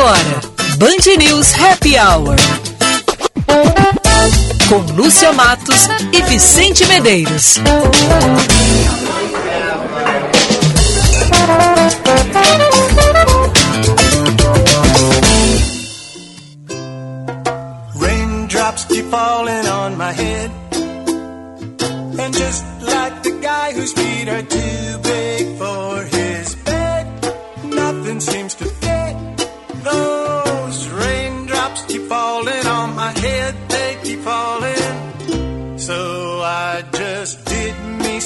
agora, Band News Happy Hour. Com Lúcia Matos e Vicente Medeiros. Raindrops keep falling on my head. And just like the guy whose feet are too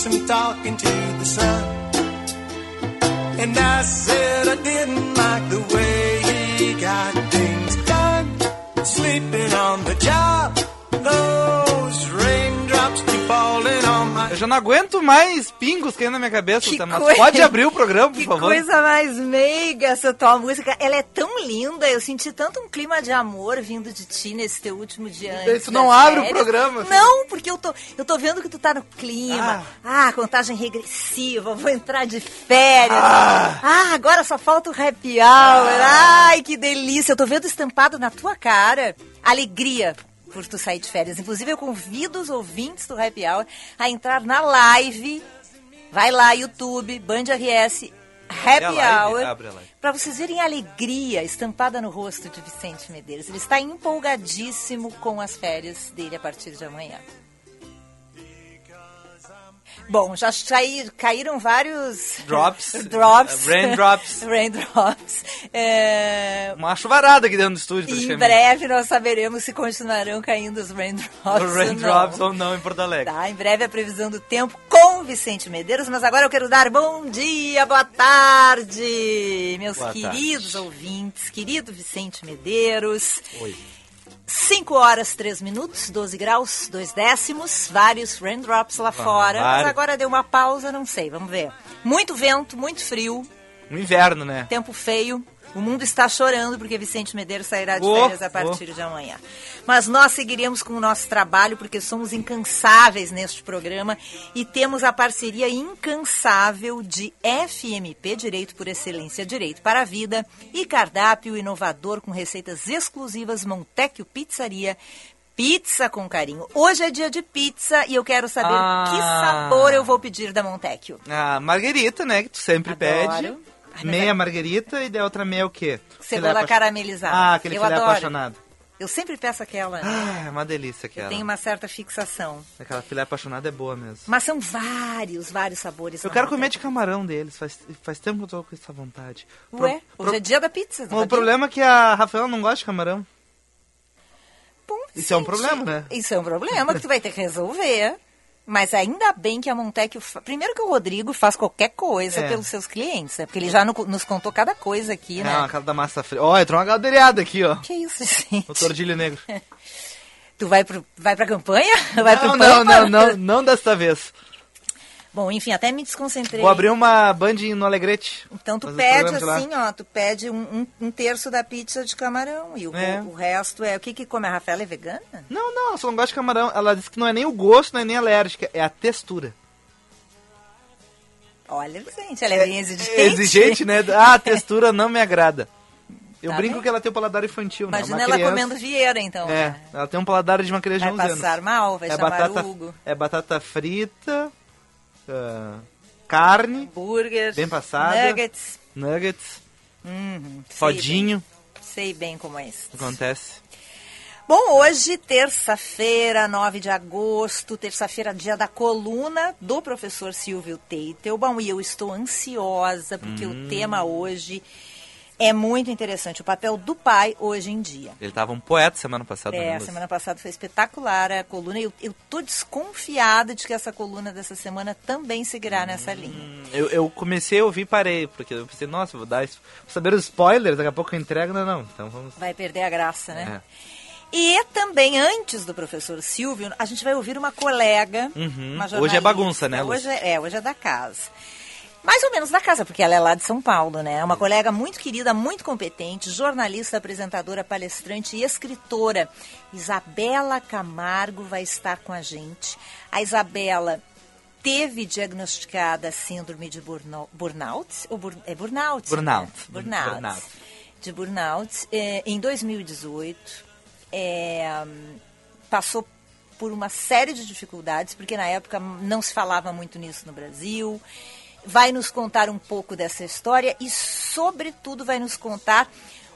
some talking to the sun. And I said I didn't like the way he got things done. Sleeping on the job, those Eu já não aguento mais pingos caindo na minha cabeça, Que mas pode abrir o programa, por Que favor? coisa mais meiga essa tua música. Ela é tão linda. Eu senti tanto um clima de amor vindo de ti nesse teu último dia antes. Isso não abre o programa, assim. Não, porque eu tô, eu tô vendo que tu tá no clima. Ah, contagem regressiva. Vou entrar de férias. Ah, agora só falta o happy hour. Ai, que delícia. Eu tô vendo estampado na tua cara alegria por tu sair de férias. Inclusive, eu convido os ouvintes do Happy Hour a entrar na live. Vai lá, YouTube, Band RS, Happy a live? Hour. Para vocês verem a alegria estampada no rosto de Vicente Medeiros. Ele está empolgadíssimo com as férias dele a partir de amanhã. Bom, já saí- caíram vários Drops. drops. Raindrops. Raindrops. É, Uma chuvarada aqui dentro do estúdio, em breve nós saberemos se continuarão caindo os raindrops, Os Raindrops ou ou não em Porto Alegre. Tá, em breve a previsão do tempo com Vicente Medeiros, mas agora eu quero dar bom dia, boa tarde, meus Boa queridos tarde. ouvintes, querido Vicente Medeiros. Oi. 5 horas, 3 minutos, 12 graus, 2 décimos, vários raindrops lá fora. Mas vários. agora deu uma pausa, não sei, vamos ver. Muito vento, muito frio, No inverno, né? tempo feio. O mundo está chorando porque Vicente Medeiros sairá de Oh, férias a partir de amanhã. Mas nós seguiremos com o nosso trabalho porque somos incansáveis neste programa e temos a parceria incansável de FMP Direito por Excelência Direito para a Vida e cardápio inovador com receitas exclusivas Montecchio Pizzaria. Pizza com carinho. Hoje é dia de pizza e eu quero saber Ah. que sabor eu vou pedir da Montecchio. A marguerita, né? Que tu sempre Adoro. pede. Meia marguerita e da outra meia o quê? Cebola caramelizada. Ah, aquele eu filé adoro. apaixonado. Eu sempre peço aquela. Ah, é uma delícia aquela. Eu tenho uma certa fixação. Aquela filé apaixonada é boa mesmo. Mas são vários, vários sabores. Eu quero comer de camarão deles, faz, faz tempo que eu tô com essa vontade. Ué, pro- hoje é dia da pizza. O problema é que a Rafaela não gosta de camarão. Bom, Isso é um gente, problema, né? Isso é um problema que tu vai ter que resolver. Mas ainda bem que a Montecchio... fa- Primeiro que o Rodrigo faz qualquer coisa É. pelos seus clientes, né? Porque ele já no- nos contou cada coisa aqui, É, né? aquela da massa fria. Ó, entrou uma galdeirada aqui, ó. Que isso, gente? O tordilho negro. Tu vai, pro, vai pra campanha? Vai pro Não, não, não, não, não desta vez. Bom, enfim, até me desconcentrei. Vou abrir uma band no Alegrete. Então tu pede assim, ó, tu pede um, um- um terço da pizza de camarão e o, É. o resto é o que que come a Rafaela é vegana? Não, não, ela só não gosta de camarão. Ela disse que não é nem o gosto, não é nem alérgica, é a textura. Olha, Vicente, ela é bem exigente. É exigente, né? Ah, a textura não me agrada. Eu Tá brinco bem. que ela tem o paladar infantil, né? Imagina ela comendo vieira, então. É, né? ela tem um paladar de uma criança Vai de 11 anos. passar mal, vai é chamar batata, Hugo. É batata frita, ah, carne, Burger, Bem passada. nuggets. nuggets, Uhum, sei rodinho. bem, sei bem como é isso. Acontece. Bom, hoje, terça-feira, 9 de agosto, terça-feira, dia da coluna do professor Silvio Teitelbaum, e eu estou ansiosa porque Hum. o tema hoje é muito interessante, o papel do pai hoje em dia. Ele tava um poeta semana passada. É, né, semana passada foi espetacular a coluna, eu, eu tô desconfiada de que essa coluna dessa semana também seguirá nessa linha. Hum, Eu, eu comecei a ouvir e parei, porque eu pensei, nossa, vou dar isso. Vou saber os spoilers, daqui a pouco eu entrego, não, não. Então vamos. Vai perder a graça, né? É. E também, antes do professor Silvio, a gente vai ouvir uma colega. Uhum. Uma Hoje é bagunça, né, Hoje é, é, hoje é da casa. Mais ou menos da casa, porque ela é lá de São Paulo, né? Uma colega muito querida, muito competente, jornalista, apresentadora, palestrante e escritora. Isabela Camargo vai estar com a gente. A Isabela teve diagnosticada síndrome de burno- burnout. Ou bur- é burnout? Burnout. né? Burnout. Burnout. de burnout. É, em 2018, é, passou por uma série de dificuldades, porque na época não se falava muito nisso no Brasil. Vai nos contar um pouco dessa história e, sobretudo, vai nos contar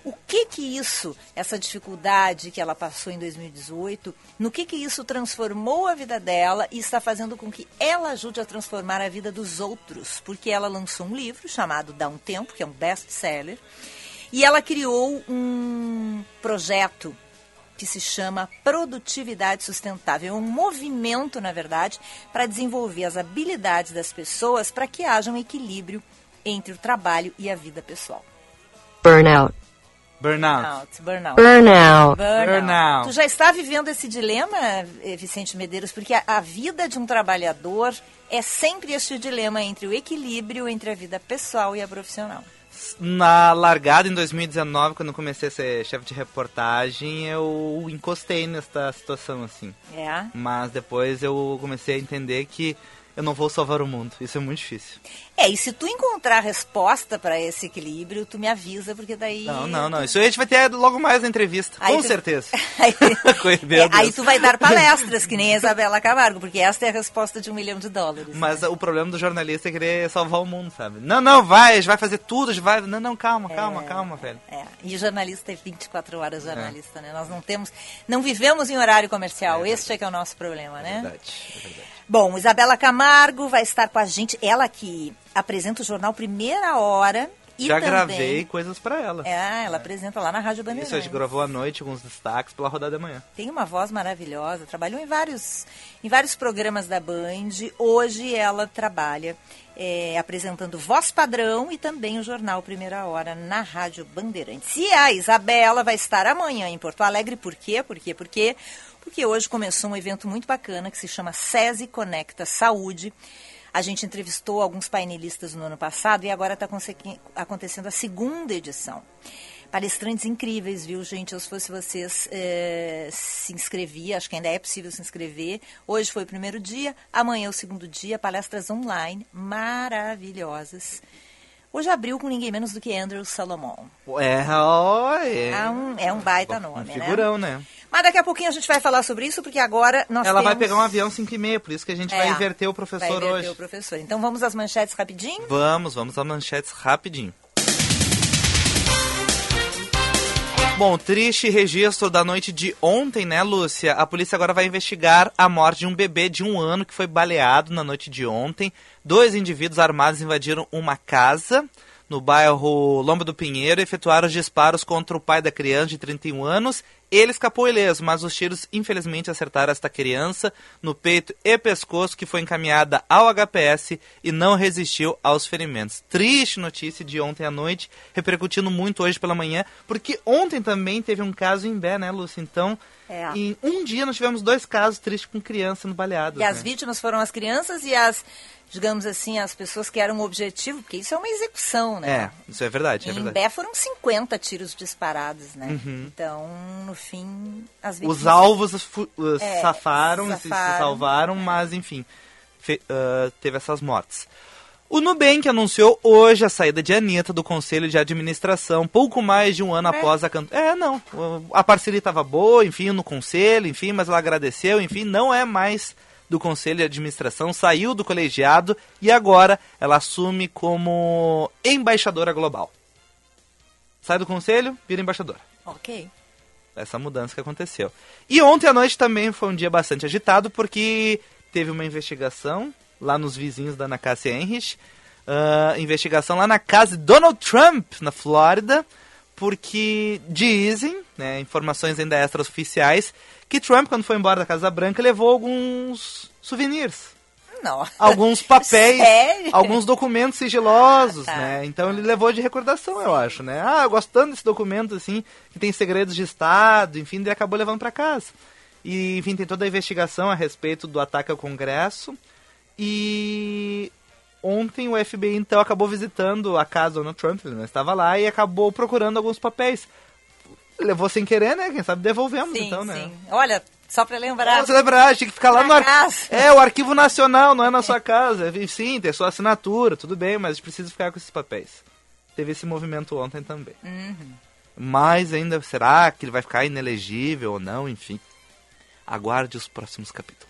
o que que isso, essa dificuldade que ela passou em 2018, no que que isso transformou a vida dela e está fazendo com que ela ajude a transformar a vida dos outros, porque ela lançou um livro chamado Dá um Tempo, que é um best-seller, e ela criou um projeto que se chama Produtividade Sustentável. É um movimento, na verdade, para desenvolver as habilidades das pessoas para que haja um equilíbrio entre o trabalho e a vida pessoal. Burnout. Burnout. Burnout. Burnout. Burnout. Burnout. Tu já está vivendo esse dilema, eh, Vicente Medeiros, porque a, a vida de um trabalhador é sempre este dilema entre o equilíbrio entre a vida pessoal e a profissional. Na largada em 2019, quando comecei a ser chefe de reportagem, eu encostei nesta situação, assim. É. Mas depois eu comecei a entender que eu não vou salvar o mundo. Isso é muito difícil. É, e se tu encontrar resposta para esse equilíbrio, tu me avisa, porque daí. Não, não, não. Isso aí a gente vai ter logo mais na entrevista. Aí com tu- certeza. aí, é, aí tu vai dar palestras, que nem a Isabela Camargo, porque essa é a resposta de um milhão de dólares. Mas né? o problema do jornalista é querer salvar o mundo, sabe? Não, não, vai, a gente vai fazer tudo, a vai. Não, não, calma, calma, calma, velho. É, e o jornalista é 24 horas jornalista, né? Nós não temos, não vivemos em horário comercial. Este é que é o nosso problema, né? Verdade, é verdade. Bom, Isabela Camargo vai estar com a gente, ela que apresenta o jornal Primeira Hora e Já também gravei coisas pra ela. É, ela apresenta lá na Rádio Bandeirantes. Isso, a gente gravou à noite alguns destaques pela rodada da manhã. Tem uma voz maravilhosa, trabalhou em vários, em vários programas da Band. Hoje ela trabalha é, apresentando Voz Padrão e também o jornal Primeira Hora na Rádio Bandeirantes. E a Isabela vai estar amanhã em Porto Alegre. Por quê? Por quê? Por quê? Porque hoje começou um evento muito bacana que se chama SESI Conecta Saúde. A gente entrevistou alguns painelistas no ano passado e agora está acontecendo a segunda edição. Palestrantes incríveis, viu, gente? Eu, se fosse vocês, eh, se inscrevia, acho que ainda é possível se inscrever. Hoje foi o primeiro dia, amanhã é o segundo dia, palestras online maravilhosas. Hoje abriu com ninguém menos do que Andrew Salomon. É, ó, é. É um, é um baita Um nome, né? figurão, né? Mas daqui a pouquinho a gente vai falar sobre isso, porque agora nós Ela vai temos- pegar um avião 5 e meia, por isso que a gente vai É, inverter o vai professor inverter hoje. o professor. Então vamos às manchetes rapidinho? Vamos, vamos às manchetes rapidinho. Bom, triste registro da noite de ontem, né, Lúcia? A polícia agora vai investigar a morte de um bebê de um ano que foi baleado na noite de ontem. Dois indivíduos armados invadiram uma casa no bairro Lomba do Pinheiro e efetuaram os disparos contra o pai da criança de 31 anos. Ele escapou ileso, mas os tiros infelizmente acertaram esta criança no peito e pescoço, que foi encaminhada ao HPS e não resistiu aos ferimentos. Triste notícia de ontem à noite, repercutindo muito hoje pela manhã, porque ontem também teve um caso em Bé, né, Lúcia? Então, É. em um dia nós tivemos dois casos tristes com criança no baleado. E as né? vítimas foram as crianças e as, digamos assim, as pessoas que eram o objetivo, porque isso é uma execução, né? É, isso é verdade, é em verdade. Bé foram 50 tiros disparados, né? Então, no fim, as vítimas... Os alvos fu- uh, É, safaram, e se- safaram. salvaram, mas enfim, fe- uh, teve essas mortes. O Nubank anunciou hoje a saída de Anitta do Conselho de Administração, pouco mais de um ano após a cantora. É, não. A parceria estava boa, enfim, no conselho, enfim, mas ela agradeceu, enfim, não é mais do Conselho de Administração, saiu do colegiado e agora ela assume como embaixadora global. Sai do conselho, vira embaixadora Ok. Essa mudança que aconteceu. E ontem à noite também foi um dia bastante agitado, porque teve uma investigação lá nos vizinhos da Ana Cássia Henrich, ah, investigação lá na casa de Donald Trump, na Flórida, porque dizem, né, informações ainda extras oficiais, que Trump, quando foi embora da Casa Branca, levou alguns souvenirs Não. alguns papéis, Sério? alguns documentos sigilosos, Ah, tá. né? Então ele levou de recordação, eu acho, né? Ah, eu gosto tanto desse documento, assim, que tem segredos de Estado, enfim, ele acabou levando para casa. E, enfim, tem toda a investigação a respeito do ataque ao Congresso. E ontem o FBI, então, acabou visitando a casa do Donald Trump, ele não estava lá, e acabou procurando alguns papéis. Levou sem querer, né? Quem sabe devolvemos, Sim, então, né? sim. Olha, só pra lembrar... Você lembrar, tinha que ficar lá Na no ar... casa. É, o arquivo nacional, não é na sua casa. E Sim, tem sua assinatura, tudo bem, mas precisa ficar com esses papéis. Teve esse movimento ontem também. Mais ainda, será que ele vai ficar inelegível ou não? Enfim, aguarde os próximos capítulos.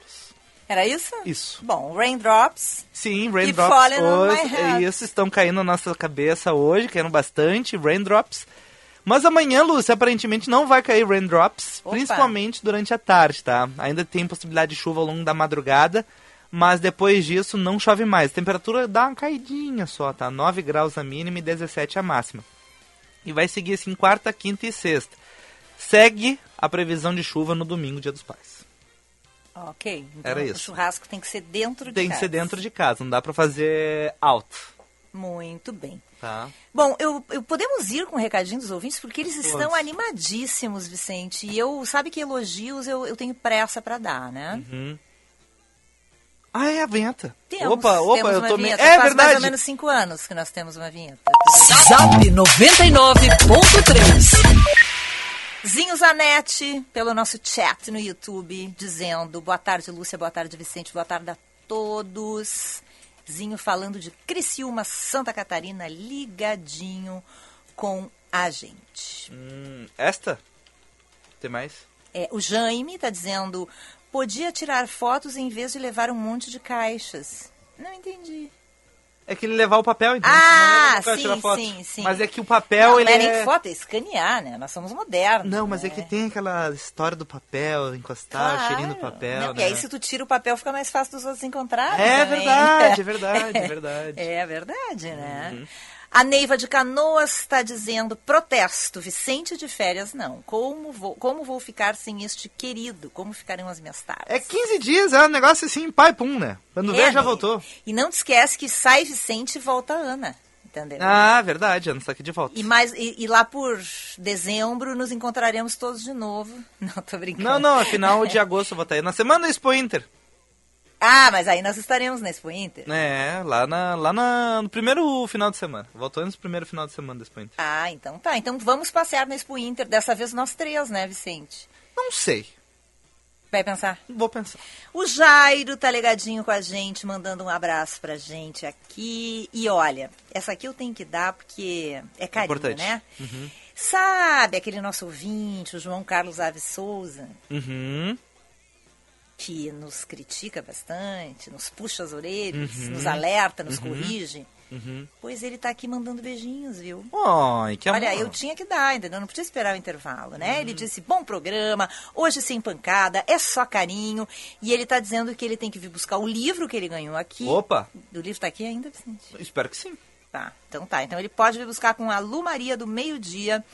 Era isso? Isso. Bom, Raindrops. Sim, raindrops hoje. head. Isso, estão caindo na nossa cabeça hoje, caindo bastante, raindrops. Mas amanhã, Lúcia, aparentemente não vai cair raindrops, Opa. principalmente durante a tarde, tá? Ainda tem possibilidade de chuva ao longo da madrugada, mas depois disso não chove mais. A temperatura dá uma caidinha só, tá? 9 graus a mínima e 17 a máxima. E vai seguir assim quarta, quinta e sexta. Segue a previsão de chuva no domingo, dia dos pais. Ok. Então Era o isso. churrasco tem que ser dentro de Tem que casa. ser dentro de casa, não dá pra fazer alto, Muito bem. Tá? Bom, eu, eu- podemos ir com o recadinho dos ouvintes, porque eles estão animadíssimos, Vicente. E eu, sabe que elogios eu, eu tenho pressa para dar, né? Ah, é a vinheta. Temos, opa, opa, temos eu uma tô me... vinheta. É Faz mais ou verdade. menos cinco anos que nós temos uma vinheta. Zap 99.3. Zinho Zanetti, pelo nosso chat no YouTube, dizendo boa tarde, Lúcia, boa tarde, Vicente, boa tarde a todos. Zinho falando de Criciúma, Santa Catarina, ligadinho com a gente. Hum, esta? Tem mais? É, o Jaime está dizendo, podia tirar fotos em vez de levar um monte de caixas. Não entendi. É que ele levar o papel, então. Ah, não sim, foto. sim, sim. Mas é que o papel, não, ele não é nem é... foto, é escanear, né? Nós somos modernos. Não, mas é né? que tem aquela história do papel, encostar, o cheirinho do Claro. papel, Não, né? E aí, se tu tira o papel, fica mais fácil dos outros encontrarem. É também. verdade, é verdade, é verdade. Uhum. É verdade, né? A Neiva de Canoas está dizendo: protesto, Vicente de férias não. Como vou, como vou ficar sem este querido? Como ficarão as minhas tardes? É 15 dias, é um negócio assim, pai pum, né? Quando É, já né? voltou. E não te esquece que sai Vicente e volta Ana. Entendeu? Ah, verdade, Ana está aqui de volta. E, mais, e, e lá por dezembro nos encontraremos todos de novo. Não, tô brincando. Não, não, afinal de agosto eu vou estar aí. Na semana Expo Inter. Ah, mas aí nós estaremos na Expo Inter. É, lá, na, lá na, no primeiro final de semana. Voltou no primeiro final de semana do Expo Inter. Ah, então tá. Então vamos passear na Expo Inter. Dessa vez nós três, né, Vicente? Não sei, Vai pensar? vou pensar. O Jairo tá ligadinho com a gente, mandando um abraço pra gente aqui. E olha, essa aqui eu tenho que dar porque é carinho, Importante. né? Sabe aquele nosso ouvinte, o João Carlos Aves Souza, Uhum. Que nos critica bastante, nos puxa as orelhas, Uhum. nos alerta, nos corrige? Pois ele tá aqui mandando beijinhos, viu? Ai, que amor. Olha, eu tinha que dar, entendeu? Não podia esperar o intervalo, né? Ele disse, bom programa, hoje sem pancada, é só carinho. E ele tá dizendo que ele tem que vir buscar o livro que ele ganhou aqui. Opa, O livro tá aqui ainda, Vicente? espero que sim. Tá, então tá. Então ele pode vir buscar com a Lu Maria do meio-dia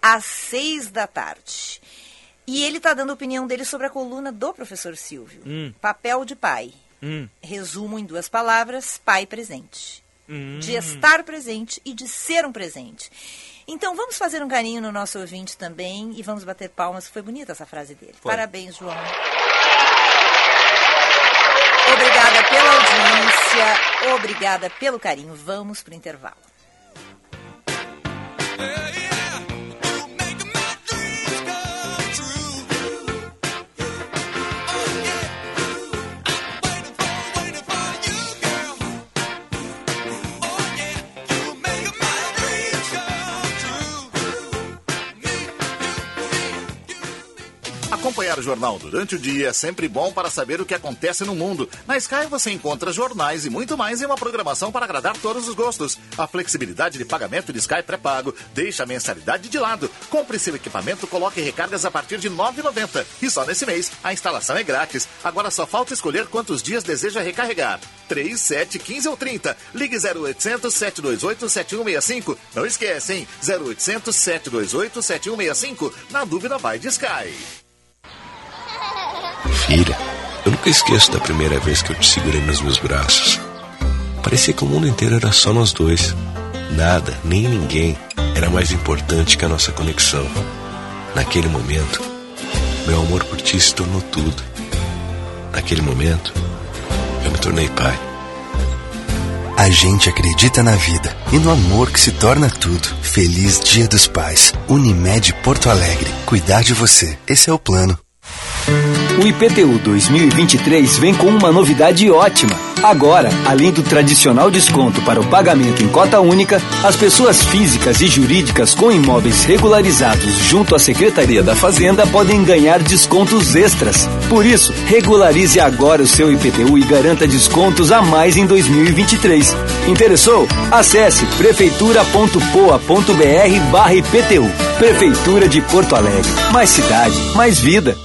às seis da tarde. E ele tá dando a opinião dele sobre a coluna do professor Silvio. Hum. Papel de pai. Hum. Resumo em duas palavras, pai presente. Hum. De estar presente e de ser um presente. Então vamos fazer um carinho no nosso ouvinte também e vamos bater palmas. Foi bonita essa frase dele. Foi. Parabéns, João. Obrigada pela audiência, obrigada pelo carinho. Vamos pro intervalo. Jornal durante o dia é sempre bom para saber o que acontece no mundo. Na Sky você encontra jornais e muito mais em uma programação para agradar todos os gostos. A flexibilidade de pagamento de Sky pré-pago deixa a mensalidade de lado. Compre seu equipamento, coloque recargas a partir de R$ 9,90. E só nesse mês a instalação é grátis. Agora só falta escolher quantos dias deseja recarregar. 3, 7, 15 ou 30. Ligue 0800 728 7165. Não esquece, hein? 0800 728 7165. Na dúvida vai de Sky. Filha, eu nunca esqueço da primeira vez que eu te segurei nos meus braços. Parecia que o mundo inteiro era só nós dois. Nada, nem ninguém era mais importante que a nossa conexão. Naquele momento, meu amor por ti se tornou tudo. Naquele momento, eu me tornei pai. A gente acredita na vida e no amor que se torna tudo. Feliz Dia dos Pais. Unimed Porto Alegre. Cuidar de você. Esse é o plano. O IPTU 2023 vem com uma novidade ótima. Agora, além do tradicional desconto para o pagamento em cota única, as pessoas físicas e jurídicas com imóveis regularizados junto à Secretaria da Fazenda podem ganhar descontos extras. Por isso, regularize agora o seu IPTU e garanta descontos a mais em 2023. Interessou? Acesse prefeitura.poa.br/IPTU. Prefeitura de Porto Alegre. Mais cidade, mais vida.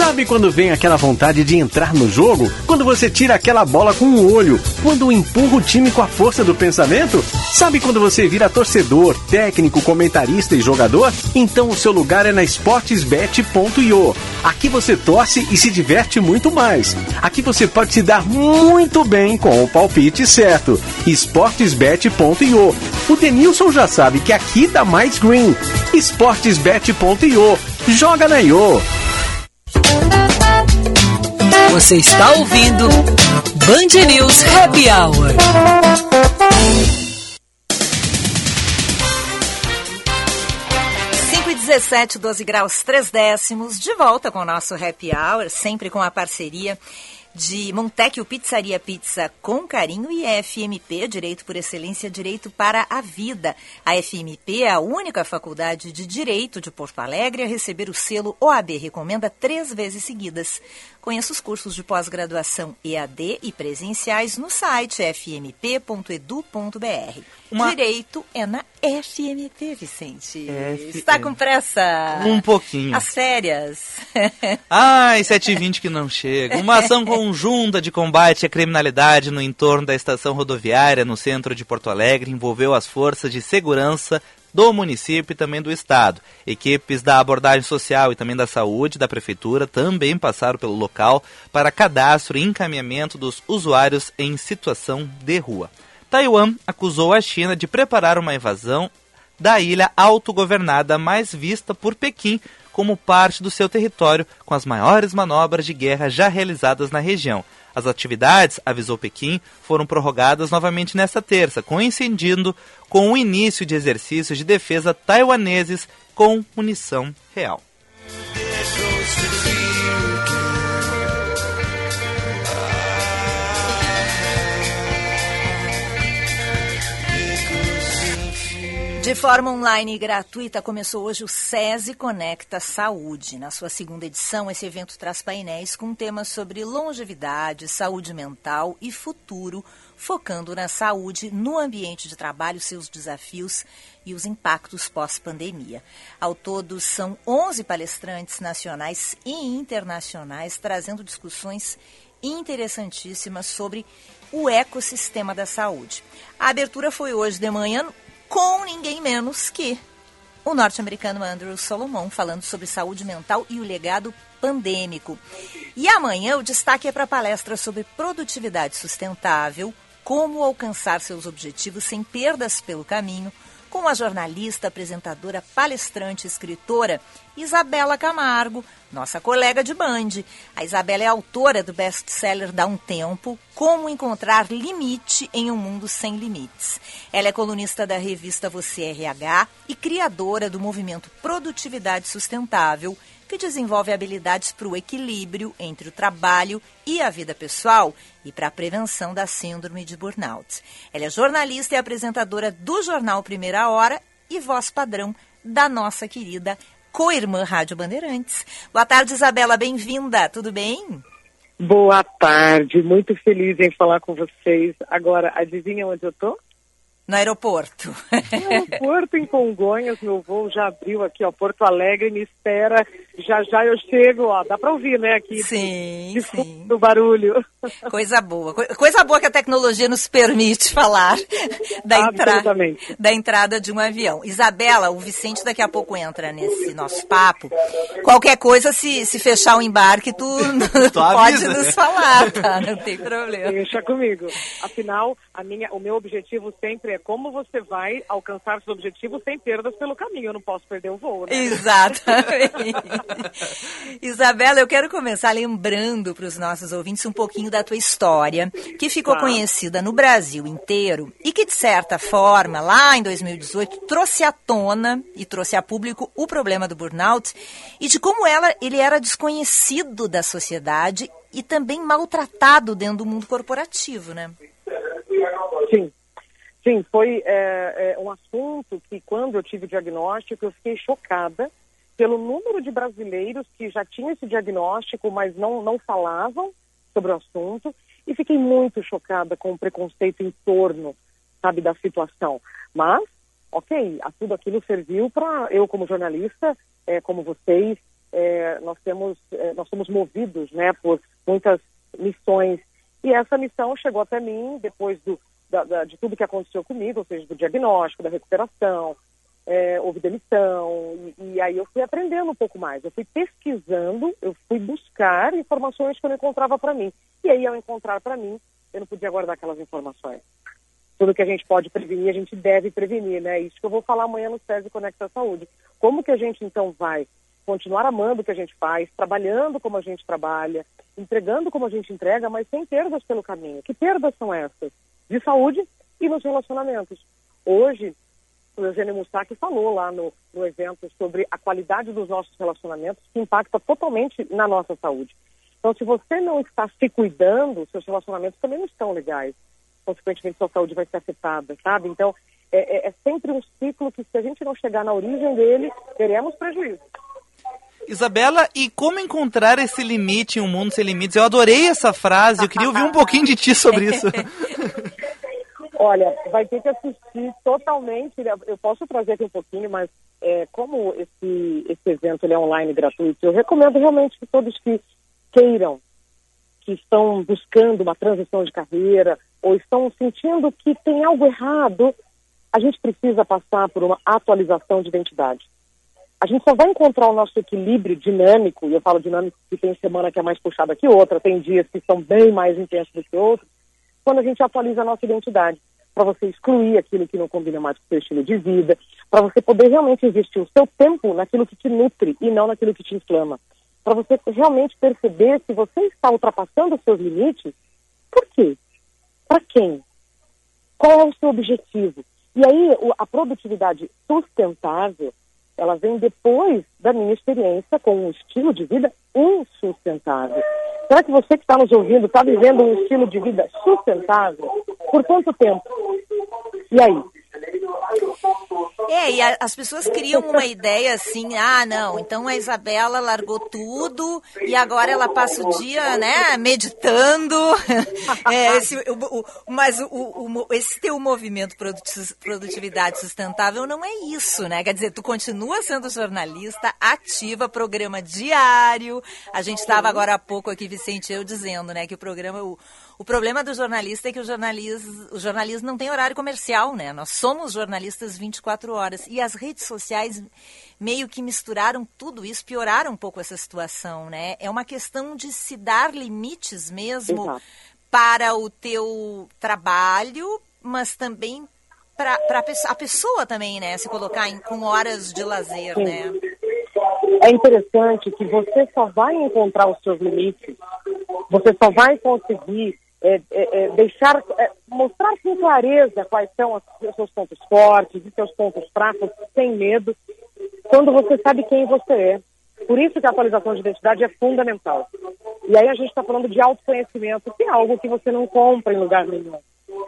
Sabe quando vem aquela vontade de entrar no jogo? Quando você tira aquela bola com o olho? Quando empurra o time com a força do pensamento? Sabe quando você vira torcedor, técnico, comentarista e jogador? Então o seu lugar é na SportsBet.io. Aqui você torce e se diverte muito mais. Aqui você pode se dar muito bem com o palpite certo. SportsBet.io. O Denilson já sabe que aqui dá mais green. SportsBet.io. Joga na IO. Você está ouvindo Band News Happy Hour. E 17, 12 graus 3 décimos, de volta com o nosso Happy Hour, sempre com a parceria de Montecchio Pizzaria Pizza com carinho e FMP, Direito por Excelência, Direito para a Vida. A FMP é a única faculdade de Direito de Porto Alegre a receber o selo OAB Recomenda três vezes seguidas. Conheça os cursos de pós-graduação EAD e presenciais no site fmp.edu.br. Uma- Direito é na FMP, Vicente. FM. Está com pressa? Um pouquinho. As férias. Ai, 7h20 que não chega. Uma ação conjunta de combate à criminalidade no entorno da estação rodoviária no centro de Porto Alegre envolveu as forças de segurança do município e também do estado. Equipes da abordagem social e também da saúde da prefeitura também passaram pelo local para cadastro e encaminhamento dos usuários em situação de rua. Taiwan acusou a China de preparar uma invasão da ilha autogovernada mais vista por Pequim como parte do seu território, com as maiores manobras de guerra já realizadas na região. As atividades, avisou Pequim, foram prorrogadas novamente nesta terça, coincidindo com o início de exercícios de defesa taiwaneses com munição real. De forma online e gratuita, começou hoje o SESI Conecta Saúde. Na sua segunda edição, esse evento traz painéis com temas sobre longevidade, saúde mental e futuro, focando na saúde, no ambiente de trabalho, seus desafios e os impactos pós-pandemia. Ao todo, são 11 palestrantes nacionais e internacionais trazendo discussões interessantíssimas sobre o ecossistema da saúde. A abertura foi hoje de manhã com ninguém menos que o norte-americano Andrew Solomon, falando sobre saúde mental e o legado pandêmico. E amanhã o destaque é para a palestra sobre produtividade sustentável, como alcançar seus objetivos sem perdas pelo caminho, com a jornalista, apresentadora, palestrante e escritora Isabela Camargo, nossa colega de Band. A Isabela é autora do best-seller Dá um Tempo, Como Encontrar Limite em um Mundo Sem Limites. Ela é colunista da revista Você RH e criadora do movimento Produtividade Sustentável, que desenvolve habilidades para o equilíbrio entre o trabalho e a vida pessoal e para a prevenção da síndrome de burnout. Ela é jornalista e apresentadora do jornal Primeira Hora e voz padrão da nossa querida co-irmã Rádio Bandeirantes. Boa tarde, Isabela, bem-vinda, tudo bem? Boa tarde, muito feliz em falar com vocês. Agora, adivinha onde eu tô? No aeroporto. No aeroporto em Congonhas, meu voo já abriu aqui, ó, Porto Alegre me espera. Já já eu chego, ó, dá pra ouvir, né, aqui. Sim, de sim. Do barulho. Coisa boa. Co- Coisa boa que a tecnologia nos permite falar da, entra... Absolutamente. da entrada de um avião. Isabela, o Vicente daqui a pouco entra nesse nosso papo. Qualquer coisa, se, se fechar o embarque, tu, tu pode avisa. nos falar, tá? Não tem problema. Deixa comigo. Afinal, a minha, o meu objetivo sempre é como você vai alcançar seus objetivos sem perdas pelo caminho. Eu não posso perder o voo, né? Exatamente. Isabela, eu quero começar lembrando para os nossos ouvintes um pouquinho da tua história, que ficou Tá. conhecida no Brasil inteiro e que, de certa forma, lá em 2018, trouxe à tona e trouxe a público o problema do burnout e de como ela, ele era desconhecido da sociedade e também maltratado dentro do mundo corporativo, né? Sim. Foi é, é, um assunto que, quando eu tive o diagnóstico, eu fiquei chocada pelo número de brasileiros que já tinham esse diagnóstico, mas não, não falavam sobre o assunto, e fiquei muito chocada com o preconceito em torno, sabe, da situação. Mas, ok, a- tudo aquilo serviu para eu, como jornalista, é, como vocês, é, nós temos, é, nós somos movidos, né, por muitas missões. E essa missão chegou até mim depois do, da- da- de tudo que aconteceu comigo, ou seja, do diagnóstico, da recuperação, é, houve demissão, e, e aí eu fui aprendendo um pouco mais. Eu fui pesquisando, eu fui buscar informações que eu não encontrava para mim. E aí, ao encontrar para mim, eu não podia guardar aquelas informações. Tudo que a gente pode prevenir, a gente deve prevenir, né? Isso que eu vou falar amanhã no SESI Conecta Saúde. Como que a gente, então, vai continuar amando o que a gente faz, trabalhando como a gente trabalha, entregando como a gente entrega, mas sem perdas pelo caminho. Que perdas são essas? De saúde e nos relacionamentos. Hoje, o Eugênio Mussac falou lá no, no evento sobre a qualidade dos nossos relacionamentos, que impacta totalmente na nossa saúde. Então, se você não está se cuidando, seus relacionamentos também não estão legais. Consequentemente, sua saúde vai ser afetada, sabe? Então, é, é- é sempre um ciclo que, se a gente não chegar na origem dele, teremos prejuízo. Isabela, e como encontrar esse limite em um mundo sem limites? Eu adorei essa frase, eu queria ouvir um pouquinho de ti sobre isso. Olha, vai ter que assistir totalmente. né? Eu posso trazer aqui um pouquinho, mas é, como esse, esse evento é online gratuito, eu recomendo realmente que todos que queiram, que estão buscando uma transição de carreira ou estão sentindo que tem algo errado, a gente precisa passar por uma atualização de identidade. A gente só vai encontrar o nosso equilíbrio dinâmico, e eu falo dinâmico porque tem semana que é mais puxada que outra, tem dias que são bem mais intensos do que outros, quando a gente atualiza a nossa identidade, para você excluir aquilo que não combina mais com o seu estilo de vida, para você poder realmente investir o seu tempo naquilo que te nutre e não naquilo que te inflama. Para você realmente perceber se você está ultrapassando os seus limites, por quê? Para quem? Qual é o seu objetivo? E aí, a produtividade sustentável, ela vem depois da minha experiência com um estilo de vida insustentável. Será que você que está nos ouvindo está vivendo um estilo de vida sustentável? Por quanto tempo? E aí? É, e a- as pessoas criam uma ideia assim, ah, não, então a Isabela largou tudo e agora ela passa o dia, né, meditando. É, esse, o, o- mas o, esse teu movimento produti- produtividade sustentável não é isso, né? Quer dizer, tu continua sendo jornalista, ativa, programa diário. A gente estava agora há pouco aqui, Vicente, eu dizendo, né, que o programa, o, o problema do jornalista é que o jornalismo, o jornalismo não tem horário comercial, né? Nós somos jornalistas 24 horas. E as redes sociais meio que misturaram tudo isso, pioraram um pouco essa situação, né? É uma questão de se dar limites mesmo Exato. para o teu trabalho, mas também para a pessoa também, né? Se colocar em, com horas de lazer, Sim. né? É interessante que você só vai encontrar os seus limites, você só vai conseguir é, é, é, deixar, é, mostrar com clareza quais são os seus pontos fortes e seus pontos fracos, sem medo, quando você sabe quem você é. Por isso que a atualização de identidade é fundamental. E aí a gente está falando de autoconhecimento, que é algo que você não compra em lugar nenhum.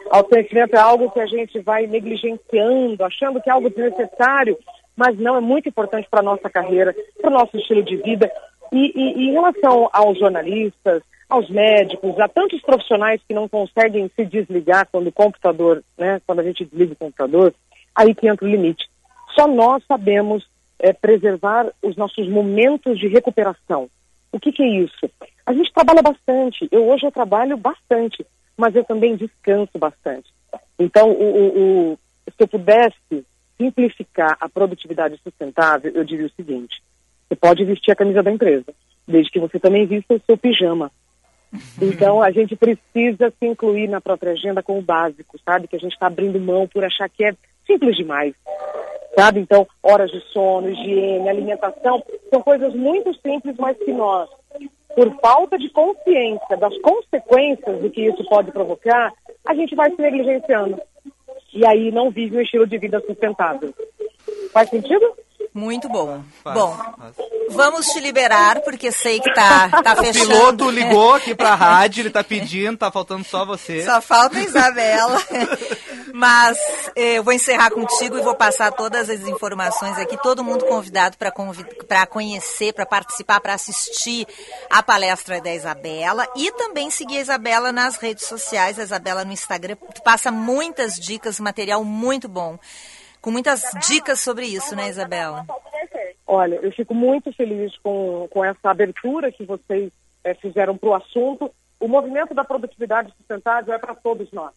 Autoconhecimento é algo que a gente vai negligenciando, achando que é algo desnecessário, mas não, é muito importante para a nossa carreira, para o nosso estilo de vida. E, e- e em relação aos jornalistas, aos médicos, a tantos profissionais que não conseguem se desligar quando o computador, né, quando a gente desliga o computador, aí que entra o limite. Só nós sabemos eh, preservar os nossos momentos de recuperação. O que, que é isso? A gente trabalha bastante. Eu hoje eu trabalho bastante, mas eu também descanso bastante. Então, o, o- o- se eu pudesse simplificar a produtividade sustentável, eu diria o seguinte: você pode vestir a camisa da empresa, desde que você também vista o seu pijama. Então a gente precisa se incluir na própria agenda com o básico, sabe? Que a gente está abrindo mão por achar que é simples demais. Sabe? Então, horas de sono, higiene, alimentação, são coisas muito simples, mas que nós, por falta de consciência das consequências do que isso pode provocar, a gente vai se negligenciando. E aí não vive um estilo de vida sustentável. Faz sentido? Muito bom. Faz, bom, faz. Vamos te liberar, porque sei que tá, tá O fechando. piloto ligou aqui pra rádio, ele tá pedindo, tá faltando só você. Só falta a Isabela. Mas eh, eu vou encerrar contigo e vou passar todas as informações aqui. Todo mundo convidado para conhecer, para participar, para assistir a palestra da Isabela. E também seguir a Isabela nas redes sociais, a Isabela no Instagram. Tu passa muitas dicas, material muito bom. Com muitas dicas sobre isso, né, Isabela? Olha, eu fico muito feliz com, com essa abertura que vocês eh, fizeram para o assunto. O movimento da produtividade sustentável é para todos nós.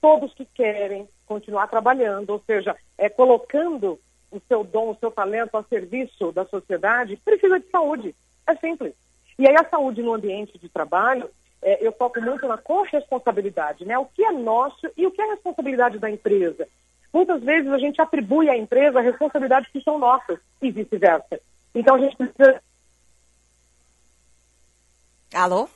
Todos que querem continuar trabalhando, ou seja, é, colocando o seu dom, o seu talento a serviço da sociedade, precisa de saúde. É simples. E aí a saúde no ambiente de trabalho, eh, eu foco muito na corresponsabilidade, né? O que é nosso e o que é responsabilidade da empresa. Muitas vezes a gente atribui à empresa responsabilidades que são nossas e vice-versa. Então a gente precisa. Alô?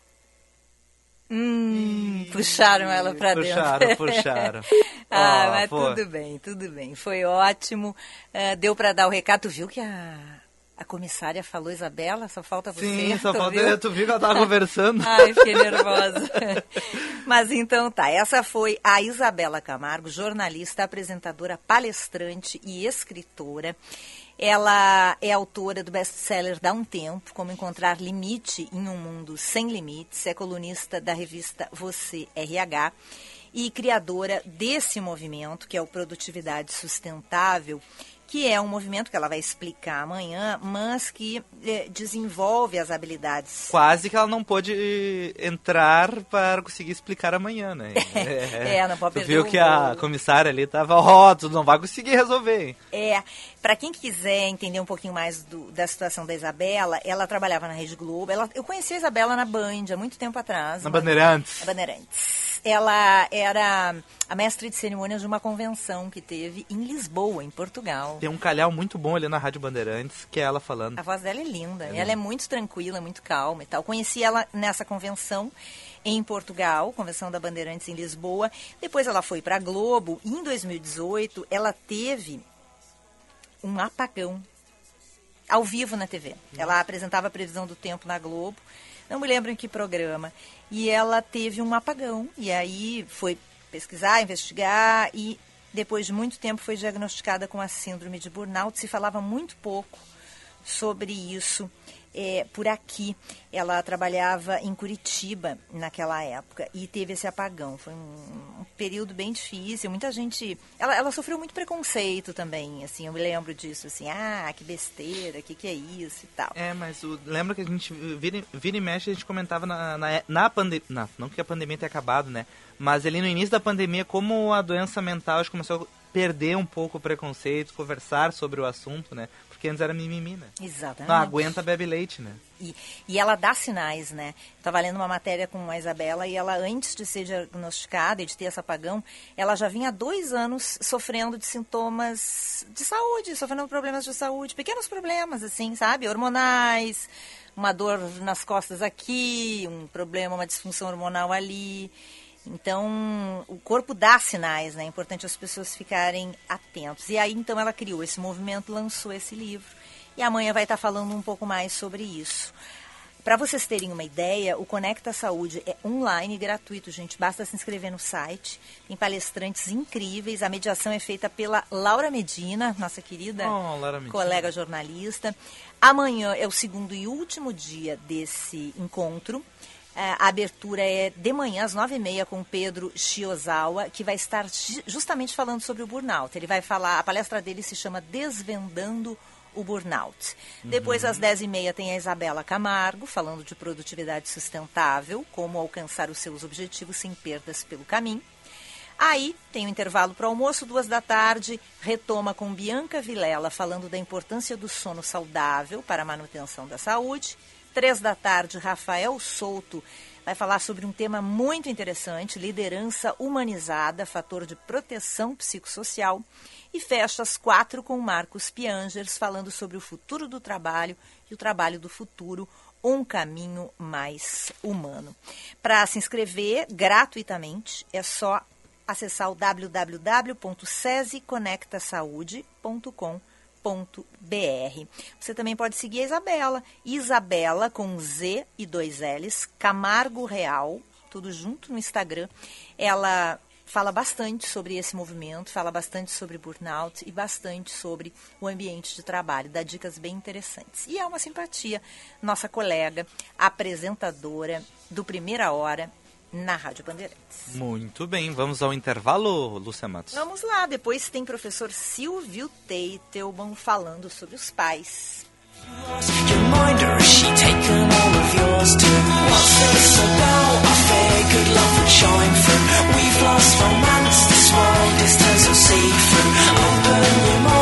Hum, puxaram ela para dentro. Puxaram, puxaram. ah, Ó, mas pô. tudo bem, tudo bem. Foi ótimo. Ah, deu para dar o recado. Tu viu que a, a comissária falou, Isabela? Só falta você. Sim, só tu falta. viu? Tu viu que ela tava conversando? Ai, fiquei nervosa. Mas então tá, essa foi a Isabela Camargo, jornalista, apresentadora, palestrante e escritora. Ela é autora do best-seller Dá um Tempo, Como Encontrar Limite em um Mundo Sem Limites, é colunista da revista Você RH e criadora desse movimento, que é o Produtividade Sustentável, que é um movimento que ela vai explicar amanhã, mas que eh, desenvolve as habilidades Quase que ela não pôde entrar para conseguir explicar amanhã, né? É, não pode Tu perder viu o que a comissária ali tava, ó, tu não vai conseguir resolver? É, para quem quiser entender um pouquinho mais do- da situação da Isabela, ela trabalhava na Rede Globo. Ela, eu conheci a Isabela na Band há muito tempo atrás. Na Bandeirantes. Na Bandeirantes. Ela era a mestre de cerimônias de uma convenção que teve em Lisboa, em Portugal. Tem um calhau muito bom ali na Rádio Bandeirantes, que é ela falando. A voz dela é linda. É ela é muito tranquila, muito calma e tal. Conheci ela nessa convenção em Portugal, convenção da Bandeirantes em Lisboa. Depois ela foi para a Globo e em 2018 ela teve um apagão ao vivo na TV. Ela apresentava a previsão do tempo na Globo. Não me lembro em que programa. E ela teve um apagão. E aí foi pesquisar, investigar e depois de muito tempo foi diagnosticada com a síndrome de burnout. Se falava muito pouco sobre isso é, por aqui. Ela trabalhava em Curitiba naquela época e teve esse apagão. Foi um, um período bem difícil. Muita gente. Ela, ela sofreu muito preconceito também. Assim, eu me lembro disso. Assim, ah, que besteira, que que é isso e tal. É, mas o- lembra que a gente vira, e- vira e mexe, a gente comentava na, na, na pandemia. Não que a pandemia tenha acabado, né? Mas ali no início da pandemia, como a doença mental a gente começou a perder um pouco o preconceito, conversar sobre o assunto, né? Porque antes era mimimi, né? Exatamente. Não aguenta, bebe leite, né? E, e ela dá sinais, né? Estava lendo uma matéria com a Isabela e ela, antes de ser diagnosticada e de ter esse apagão, ela já vinha há dois anos sofrendo de sintomas de saúde, sofrendo problemas de saúde, pequenos problemas, assim, sabe? Hormonais, uma dor nas costas aqui, um problema, uma disfunção hormonal ali. Então, o corpo dá sinais, né? É importante as pessoas ficarem atentos. E aí, então, ela criou esse movimento, lançou esse livro. E amanhã vai estar falando um pouco mais sobre isso. Para vocês terem uma ideia, o Conecta Saúde é online e gratuito, gente. Basta se inscrever no site. Tem palestrantes incríveis. A mediação é feita pela Laura Medina, nossa querida Oh, Laura colega jornalista. Amanhã é o segundo e último dia desse encontro. É, A abertura é de manhã, às nove e meia, com Pedro Shiozawa, que vai estar ju- justamente falando sobre o burnout. Ele vai falar, a palestra dele se chama Desvendando o Burnout. Depois, às dez e meia, tem a Isabela Camargo, falando de produtividade sustentável, como alcançar os seus objetivos sem perdas pelo caminho. Aí tem o intervalo para o almoço, duas da tarde, retoma com Bianca Vilela falando da importância do sono saudável para a manutenção da saúde. Três da tarde, Rafael Souto vai falar sobre um tema muito interessante: liderança humanizada, fator de proteção psicossocial. E fecha às quatro com Marcos Piangers, falando sobre o futuro do trabalho e o trabalho do futuro, um caminho mais humano. Para se inscrever gratuitamente, é só acessar o www.seseconectasaude.com.br. Você também pode seguir a Isabela, Isabela com Z e dois L's, Camargo Real, tudo junto no Instagram. Ela fala bastante sobre esse movimento, fala bastante sobre burnout e bastante sobre o ambiente de trabalho, dá dicas bem interessantes. E é uma simpatia, nossa colega, apresentadora do Primeira Hora na Rádio Bandeirantes. Muito bem, vamos ao intervalo, Lúcia Matos. Vamos lá, depois tem professor Silvio Teitelbaum falando sobre os pais. We've lost romance, this world is so. Open your mind,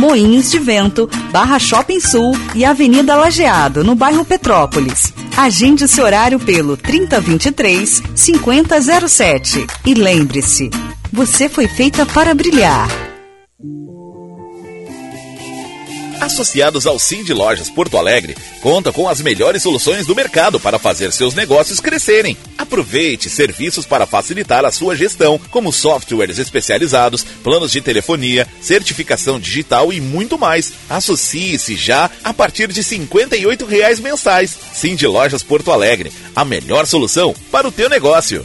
Moinhos de Vento, Barra Shopping Sul e Avenida Lajeado, no bairro Petrópolis. Agende seu horário pelo 3023 5007 e lembre-se, você foi feita para brilhar. Associados ao Sim de Lojas Porto Alegre, conta com as melhores soluções do mercado para fazer seus negócios crescerem. Aproveite serviços para facilitar a sua gestão, como softwares especializados, planos de telefonia, certificação digital e muito mais. Associe-se já a partir de 58 reais mensais. Sim de Lojas Porto Alegre, a melhor solução para o teu negócio.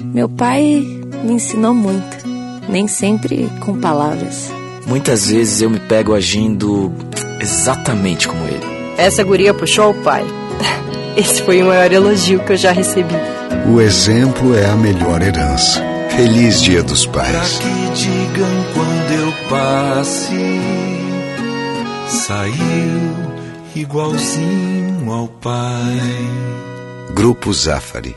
Meu pai me ensinou muito, nem sempre com palavras. Muitas vezes eu me pego agindo exatamente como ele. Essa guria puxou o pai. Esse foi o maior elogio que eu já recebi. O exemplo é a melhor herança. Feliz Dia dos Pra Pais. que digam quando eu passe, saiu igualzinho ao pai. Grupo Zafari.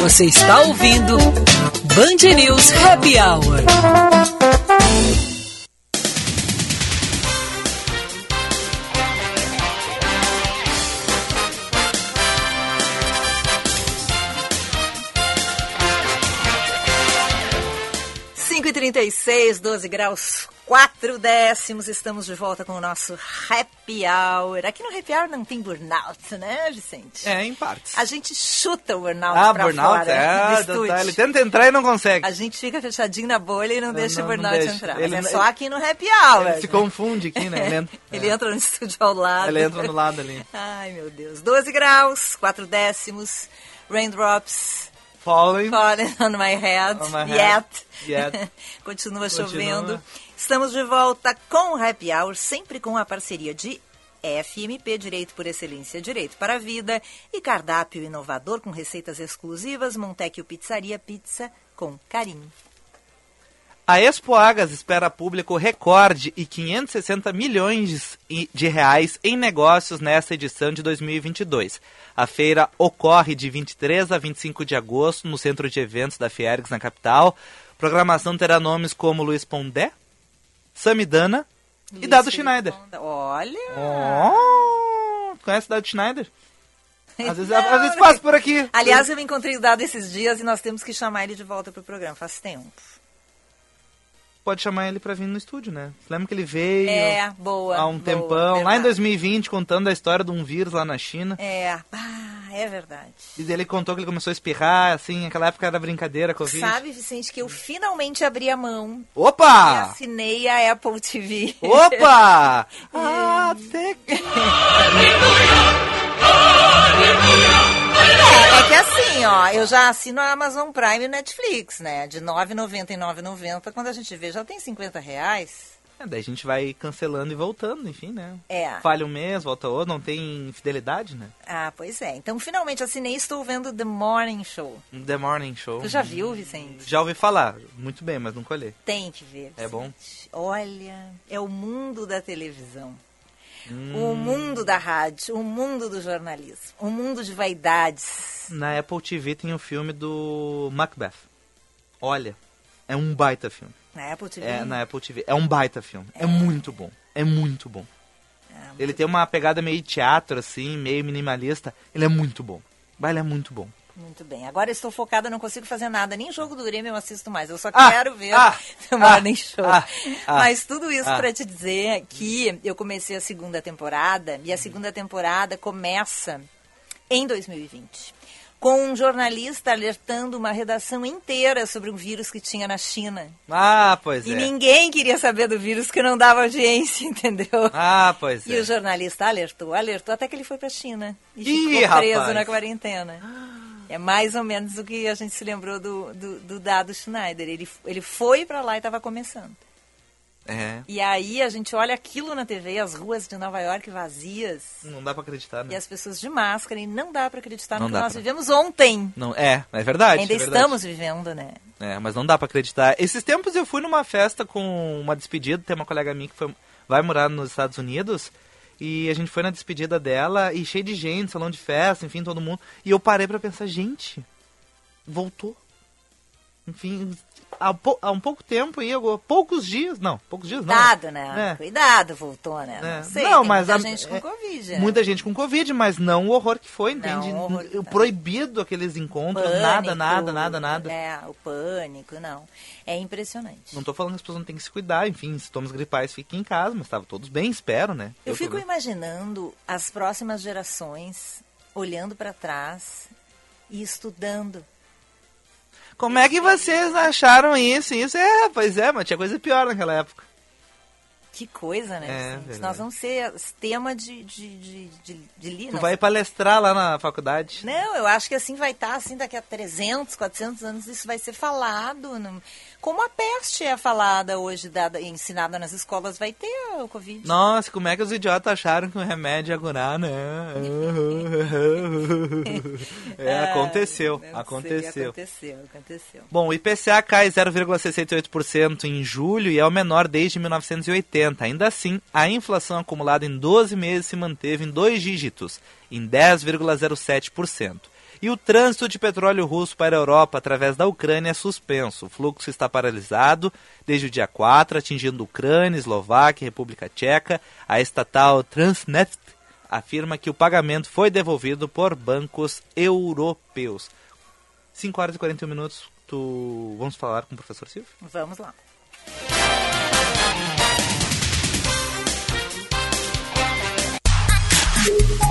Você está ouvindo Band News Happy Hour. Cinco e trinta e seis, 12 graus, 4 décimos. Estamos de volta com o nosso Happy Hour. Aqui no Happy Hour não tem burnout, né, Vicente? É, em partes. A gente chuta o burnout Ah, pra burnout, fora é. do estúdio. tá, ele tenta entrar e não consegue. A gente fica fechadinho na bolha e não, deixa não- o não burnout deixa. entrar. Ele é não- só aqui no Happy Hour. Ele se confunde aqui, né? Ele entra, Ele entra no estúdio ao lado. ele entra no lado ali. Ai, meu Deus. 12 graus, 4 décimos, raindrops Falling. falling on my head, On my head. yet. Yet. Continua Continua. chovendo. Estamos de volta com o Happy Hour, sempre com a parceria de FMP Direito por Excelência, Direito para a Vida e cardápio inovador com receitas exclusivas, Montecchio Pizzaria Pizza com carinho. A Expo Agas espera público recorde e 560 milhões de- reais em negócios nesta edição de 2022. A feira ocorre de 23 a 25 de agosto no centro de eventos da Fiergs, na capital. Programação terá nomes como Luiz Pondé, Samidana e Dado Schneider. Olha! Oh, conhece Dado Schneider? Às vezes, às vezes passa por aqui. Aliás, eu me encontrei o Dado esses dias e nós temos que chamar ele de volta para o programa. Faz tempo. Pode chamar ele pra vir no estúdio, né? Lembra que ele veio É, boa. há um boa, tempão, lá em verdade. 2020, contando a história de um vírus lá na China. É, ah, é verdade. E daí ele contou que ele começou a espirrar, assim, naquela época era brincadeira, Covid. Sabe, Vicente, que eu finalmente abri a mão e Opa! assinei a Apple TV. Opa! Ah, até que- É, é que assim, ó, eu já assino a Amazon Prime e o Netflix, né? De R$ 9,99,90. Quando a gente vê, já tem 50 reais. É, daí a gente vai cancelando e voltando, enfim, né? É. Falha um mês, volta outro, não tem fidelidade, né? Ah, pois é. Então, finalmente assinei e estou vendo The Morning Show. The Morning Show. Tu já viu, Vicente? Já ouvi falar, muito bem, mas nunca olhei. Tem que ver. É bom? Olha, é o mundo da televisão. Hum. O mundo da rádio, o mundo do jornalismo, o mundo de vaidades. Na Apple TV tem o filme do Macbeth. Olha, é um baita filme. Na Apple TV? É, na Apple TV. É um baita filme. É, muito bom. É muito bom. ele tem uma pegada meio teatro, assim, meio minimalista. Ele é muito bom. Ele é muito bom. Muito bem. Agora estou focada, não consigo fazer nada. Nem jogo do Grêmio eu assisto mais. Eu só Ah, quero ver ah, Morning ah, Show. ah, ah, Mas tudo isso ah. para te dizer que eu comecei a segunda temporada e a segunda temporada começa em 2020. Com um jornalista alertando uma redação inteira sobre um vírus que tinha na China. Ah, pois E é. ninguém queria saber do vírus que não dava audiência, entendeu? Ah, pois E é. o jornalista alertou, alertou até que ele foi para a China e Ih, ficou preso rapaz. na quarentena. É mais ou menos o que a gente se lembrou do, do, do Dado Schneider. Ele, ele foi para lá e estava começando. É. E aí a gente olha aquilo na TV, as ruas de Nova York vazias Não dá pra acreditar, e né? as pessoas de máscara e não dá para acreditar Não no que nós pra- vivemos ontem. Não, é, é verdade. Ainda é verdade. estamos vivendo, né? É, mas não dá pra acreditar. Esses tempos eu fui numa festa com uma despedida, tem uma colega minha que foi, vai morar nos Estados Unidos, e a gente foi na despedida dela, e cheio de gente, salão de festa, enfim, todo mundo. E eu parei pra pensar, gente, voltou. Enfim, há, pou- há um pouco tempo aí, agora- poucos dias, não, poucos dias não. Cuidado, né? É. Cuidado, voltou, né? É. Não sei, Não, mas muita a- gente com é, Covid, né? Muita gente com Covid, mas não o horror que foi, entende? Não, o horror que O proibido aqueles encontros, nada, nada, nada, nada. É, o pânico, não. É impressionante. Não tô falando que as pessoas não têm que se cuidar, enfim, sintomas gripais fiquem em casa, mas estavam todos bem, espero, né? Eu Deu fico problema. imaginando as próximas gerações olhando para trás e estudando. Como é que vocês acharam isso? Isso é, pois é, mas tinha coisa pior naquela época. Que coisa, né? É, verdade. Nós vamos ser tema de, de, de, de, de li- Tu vai palestrar lá na faculdade. Não, eu acho que assim vai estar, assim, daqui a 300, 400 anos isso vai ser falado. não- Como a peste é falada hoje, dada, ensinada nas escolas, vai ter o Covid. Nossa, como é que os idiotas acharam que o remédio ia curar, né? é, Ah, aconteceu, sei, aconteceu. Aconteceu, aconteceu. Bom, o IPCA cai 0,68% em julho e é o menor desde 1980. Ainda assim, a inflação acumulada em 12 meses se manteve em dois dígitos, em 10,07%. E o trânsito de petróleo russo para a Europa através da Ucrânia é suspenso. O fluxo está paralisado desde o dia 4, atingindo Ucrânia, Eslováquia e República Tcheca. A estatal Transneft afirma que o pagamento foi devolvido por bancos europeus. 5 horas e 41 minutos. Tu... Vamos falar com o professor Silvio? Vamos lá.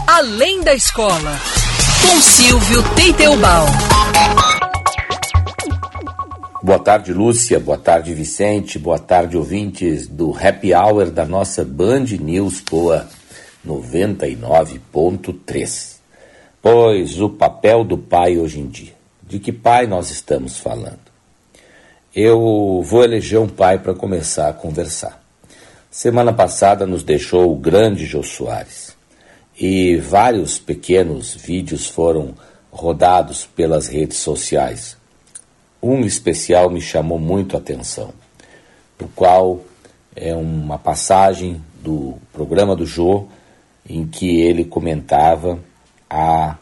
Além da escola. Com Silvio Teitelbaum. Boa tarde, Lúcia. Boa tarde, Vicente. Boa tarde, ouvintes do Happy Hour da nossa Band News Poa 99.3. Pois o papel do pai hoje em dia. De que pai nós estamos falando? Eu vou eleger um pai para começar a conversar. Semana passada nos deixou o grande Jô Soares e vários pequenos vídeos foram rodados pelas redes sociais. Um especial me chamou muito a atenção, o qual é uma passagem do programa do Jô em que ele comentava a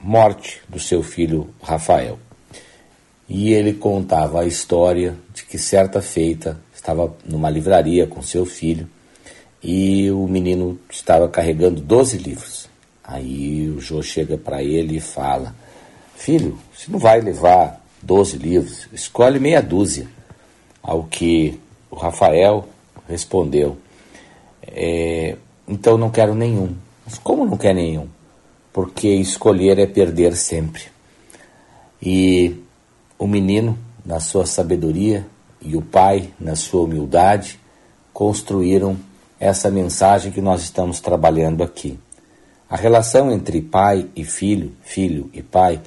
morte do seu filho Rafael. E ele contava a história de que certa feita estava numa livraria com seu filho e o menino estava carregando 12 livros. Aí o Jô chega para ele e fala: Filho, você não vai levar 12 livros, escolhe meia dúzia. Ao que o Rafael respondeu: "É, Então não quero nenhum. Mas como não quer nenhum? Porque escolher é perder sempre. E o menino, na sua sabedoria, e o pai, na sua humildade, construíram essa mensagem que nós estamos trabalhando aqui. A relação entre pai e filho, filho e pai,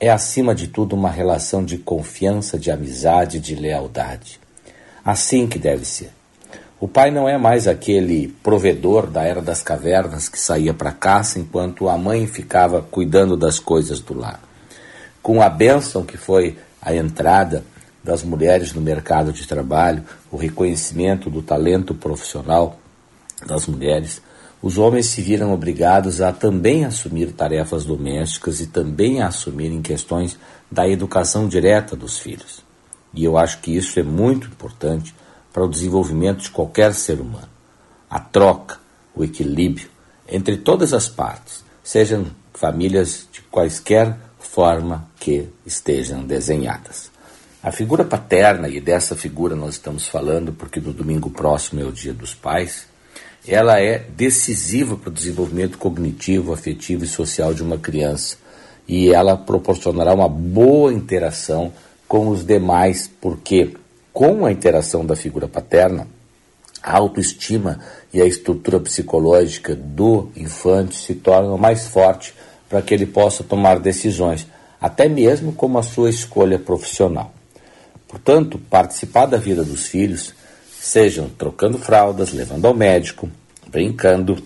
é acima de tudo uma relação de confiança, de amizade, de lealdade. Assim que deve ser. O pai não é mais aquele provedor da era das cavernas que saía para caça enquanto a mãe ficava cuidando das coisas do lar. Com a bênção que foi a entrada das mulheres no mercado de trabalho, o reconhecimento do talento profissional das mulheres, os homens se viram obrigados a também assumir tarefas domésticas e também a assumirem questões da educação direta dos filhos. E eu acho que isso é muito importante para o desenvolvimento de qualquer ser humano. A troca, o equilíbrio entre todas as partes, sejam famílias de quaisquer forma que estejam desenhadas. A figura paterna, e dessa figura nós estamos falando porque no domingo próximo é o Dia dos Pais, ela é decisiva para o desenvolvimento cognitivo, afetivo e social de uma criança. E ela proporcionará uma boa interação com os demais, porque com a interação da figura paterna, a autoestima e a estrutura psicológica do infante se tornam mais forte para que ele possa tomar decisões, até mesmo como a sua escolha profissional. Portanto, participar da vida dos filhos, sejam trocando fraldas, levando ao médico, brincando,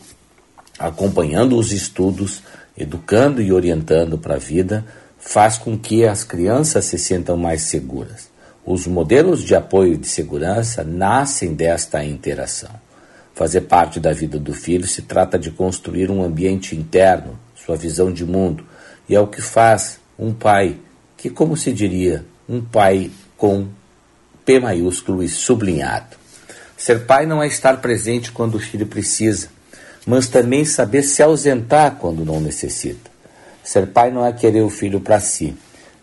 acompanhando os estudos, educando e orientando para a vida, faz com que as crianças se sintam mais seguras. Os modelos de apoio e de segurança nascem desta interação. Fazer parte da vida do filho se trata de construir um ambiente interno, sua visão de mundo, e é o que faz um pai, que, como se diria, um pai com P maiúsculo e sublinhado. Ser pai não é estar presente quando o filho precisa, mas também saber se ausentar quando não necessita. Ser pai não é querer o filho para si,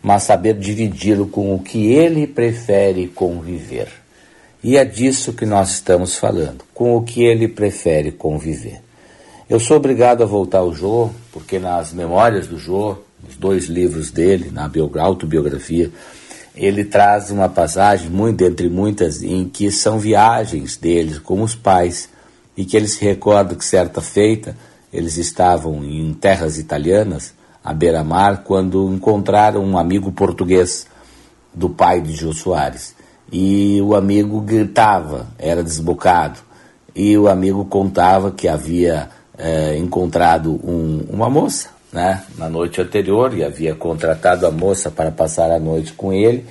mas saber dividi-lo com o que ele prefere conviver. E é disso que nós estamos falando, com o que ele prefere conviver. Eu sou obrigado a voltar ao Jô, porque nas memórias do Jô, nos dois livros dele, na autobiografia, ele traz uma passagem, muito entre muitas, em que são viagens deles com os pais e que ele se recorda que certa feita eles estavam em terras italianas, à beira-mar, quando encontraram um amigo português do pai de Jô Soares. E o amigo gritava, era desbocado. E o amigo contava que havia é, encontrado um, uma moça né, na noite anterior e havia contratado a moça para passar a noite com ele.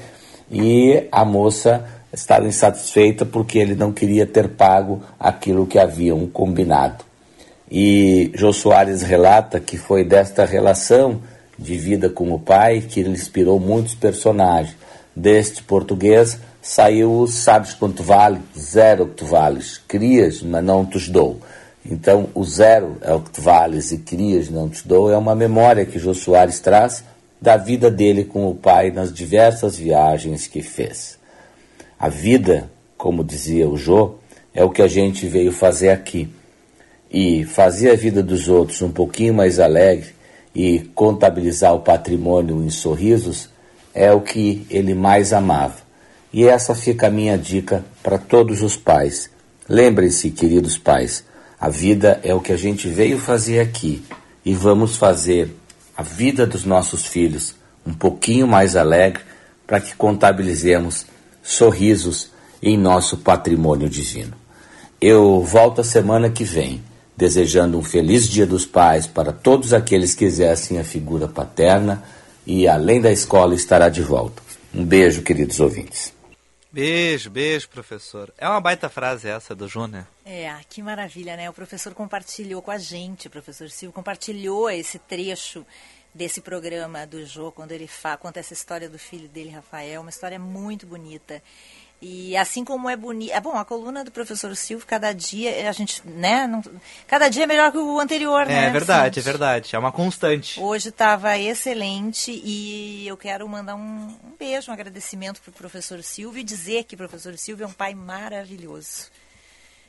E a moça estava insatisfeita porque ele não queria ter pago aquilo que haviam combinado. E Jô Soares relata que foi desta relação de vida com o pai que ele inspirou muitos personagens. Deste português saiu Sabes quanto vale? Zero que tu vales. Crias, mas não te dou. Então, o zero é o que vales e crias, não te dou, é uma memória que Jô Soares traz da vida dele com o pai nas diversas viagens que fez. A vida, como dizia o Jô, é o que a gente veio fazer aqui. E fazer a vida dos outros um pouquinho mais alegre e contabilizar o patrimônio em sorrisos é o que ele mais amava. E essa fica a minha dica para todos os pais. Lembrem-se, queridos pais, a vida é o que a gente veio fazer aqui e vamos fazer a vida dos nossos filhos um pouquinho mais alegre para que contabilizemos sorrisos em nosso patrimônio divino. Eu volto a semana que vem, desejando um feliz Dia dos Pais para todos aqueles que exercem a figura paterna e, além da escola, estará de volta. Um beijo, queridos ouvintes. Beijo, beijo, professor. É uma baita frase essa do Júnior. É, que maravilha, né? O professor compartilhou com a gente, o professor Silvio compartilhou esse trecho desse programa do Jô, quando ele fa conta essa história do filho dele, Rafael, uma história muito bonita. E assim como é bonito. É bom, a coluna do professor Silvio, cada dia, a gente, né? Não, cada dia é melhor que o anterior, é, né? É verdade, é verdade. É uma constante. Hoje estava excelente e eu quero mandar um, um beijo, um agradecimento para o professor Silvio e dizer que o professor Silvio é um pai maravilhoso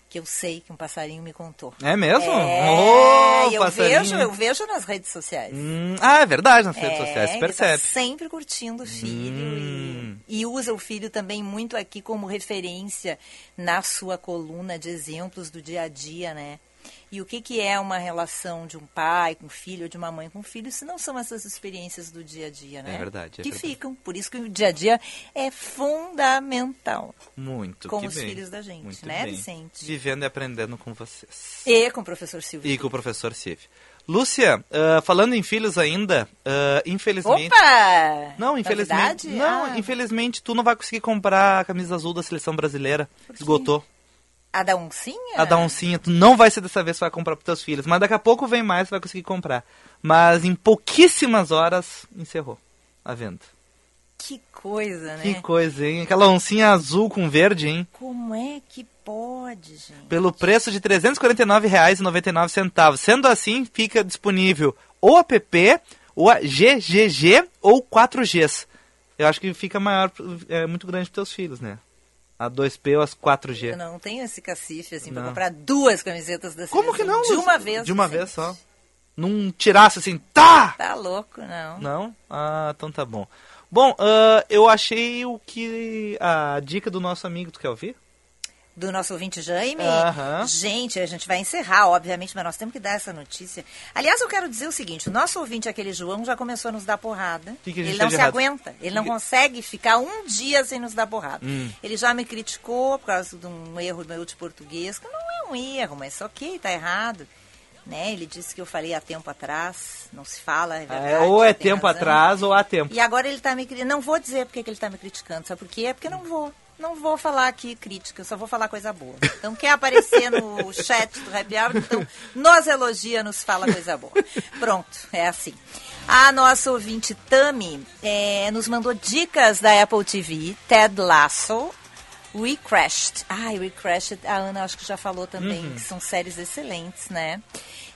que eu sei que um passarinho me contou. É mesmo? É, oh, eu passarinho. vejo, eu vejo nas redes sociais. Hum, ah, é verdade, nas redes É, sociais, se ele percebe. tá sempre curtindo o filho Hum. e, e usa o filho também muito aqui como referência na sua coluna de exemplos do dia a dia, né? E o que, que é uma relação de um pai com filho ou de uma mãe com filho, se não são essas experiências do dia a dia, né? É verdade, é que verdade. ficam. Por isso que o dia a dia é fundamental. Muito, Com os bem. filhos da gente, Muito né, bem. Vicente? Vivendo e aprendendo com vocês. E com o professor Silvio. E com o professor Silvio. Lúcia, ah, falando em filhos ainda, ah, infelizmente... Opa! Não, infelizmente. Novidade? Não, Ah. infelizmente tu não vai conseguir comprar a camisa azul da seleção brasileira. Esgotou. A da oncinha? A da oncinha, tu não vai ser dessa vez que vai comprar pros teus filhos. Mas daqui a pouco vem mais, tu vai conseguir comprar. Mas em pouquíssimas horas encerrou a venda. Que coisa, né? Que coisa, hein? Aquela oncinha azul com verde, hein? Como é que pode, gente? Pelo preço de R$ 349,99. Sendo assim, fica disponível ou app, ou a GGG, ou 4Gs. Eu acho que fica maior, é muito grande para teus filhos, né? A 2P ou as 4G. Eu não tenho esse cacife assim pra Não. comprar duas camisetas da Como que não? De uma vez. De uma assim. vez só. Não tirasse assim, tá! Tá louco, não. Não? Ah, então tá bom. Bom, ah, eu achei o que. A dica do nosso amigo, tu quer ouvir? Do nosso ouvinte Jaime. Aham. Gente, a gente vai encerrar, obviamente, mas nós temos que dar essa notícia. Aliás, eu quero dizer o seguinte: o nosso ouvinte, aquele João, já começou a nos dar porrada. Que que a ele não fez de se errado? aguenta. Ele não consegue ficar um dia sem nos dar porrada. Hum. Ele já me criticou por causa de um erro meu de português, que não é um erro, mas ok, tá errado. Né? Ele disse que eu falei há tempo atrás, não se fala, é verdade. É, ou é tem tempo razão. atrás ou há tempo. E agora ele está me criticando. Não vou dizer porque que ele está me criticando, sabe por quê? É porque não vou. Não vou falar aqui crítica, eu só vou falar coisa boa. Então, quer aparecer no chat do Happy Hour, então nos elogia, nos fala coisa boa. Pronto, é assim. A nossa ouvinte Tami eh, nos mandou dicas da Apple TV, Ted Lasso, We Crashed. Ai, We Crashed, a Ana acho que já falou também, Uhum. que são séries excelentes, né?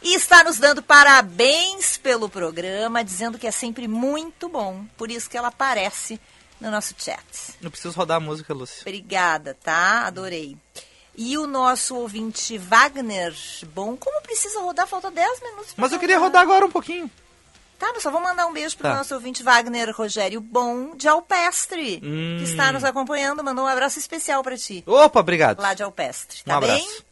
E está nos dando parabéns pelo programa, dizendo que é sempre muito bom. Por isso que ela aparece no nosso chat. Eu preciso rodar a música, Lúcia. Obrigada, tá? Adorei. E o nosso ouvinte Wagner, bom, como precisa rodar? Falta 10 minutos. Mas eu queria rodar. agora um pouquinho. Tá, mas só vou mandar um beijo pro Tá. nosso ouvinte Wagner Rogério Bom de Alpestre, Hum. que está nos acompanhando. Mandou um abraço especial pra ti. Opa, obrigado. Lá de Alpestre, Um tá abraço.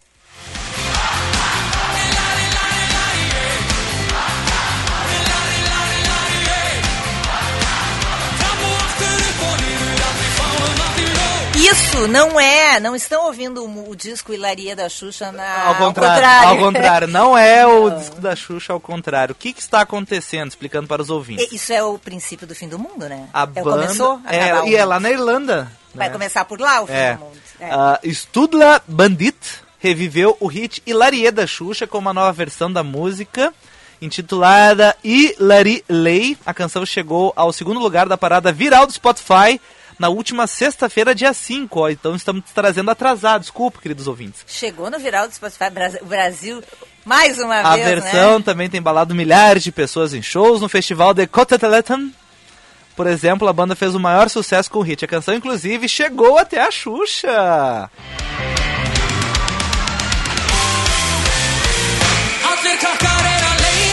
Isso não é, não estão ouvindo o, o disco Hilaria da Xuxa na, Ao contrário, ao contrário, não é o disco da Xuxa, ao contrário. O que, que está acontecendo? Explicando para os ouvintes. Isso é o princípio do fim do mundo, né? A é, banda começou, é, e é lá na Irlanda. Vai né? começar por lá o fim É. do mundo. É. Ah, Studla Bandit reviveu o hit Hilarie da Xuxa com uma nova versão da música intitulada Hilary Lay. A canção chegou ao segundo lugar da parada viral do Spotify na última sexta-feira, dia 5. Ó, então estamos trazendo atrasado. Desculpa, queridos ouvintes. Chegou no viral do Spotify Brasil, Brasil mais uma A vez, versão né? também tem embalado milhares de pessoas em shows no festival de Coteteleton. Por exemplo, a banda fez o maior sucesso com o hit. A canção, inclusive, chegou até a Xuxa.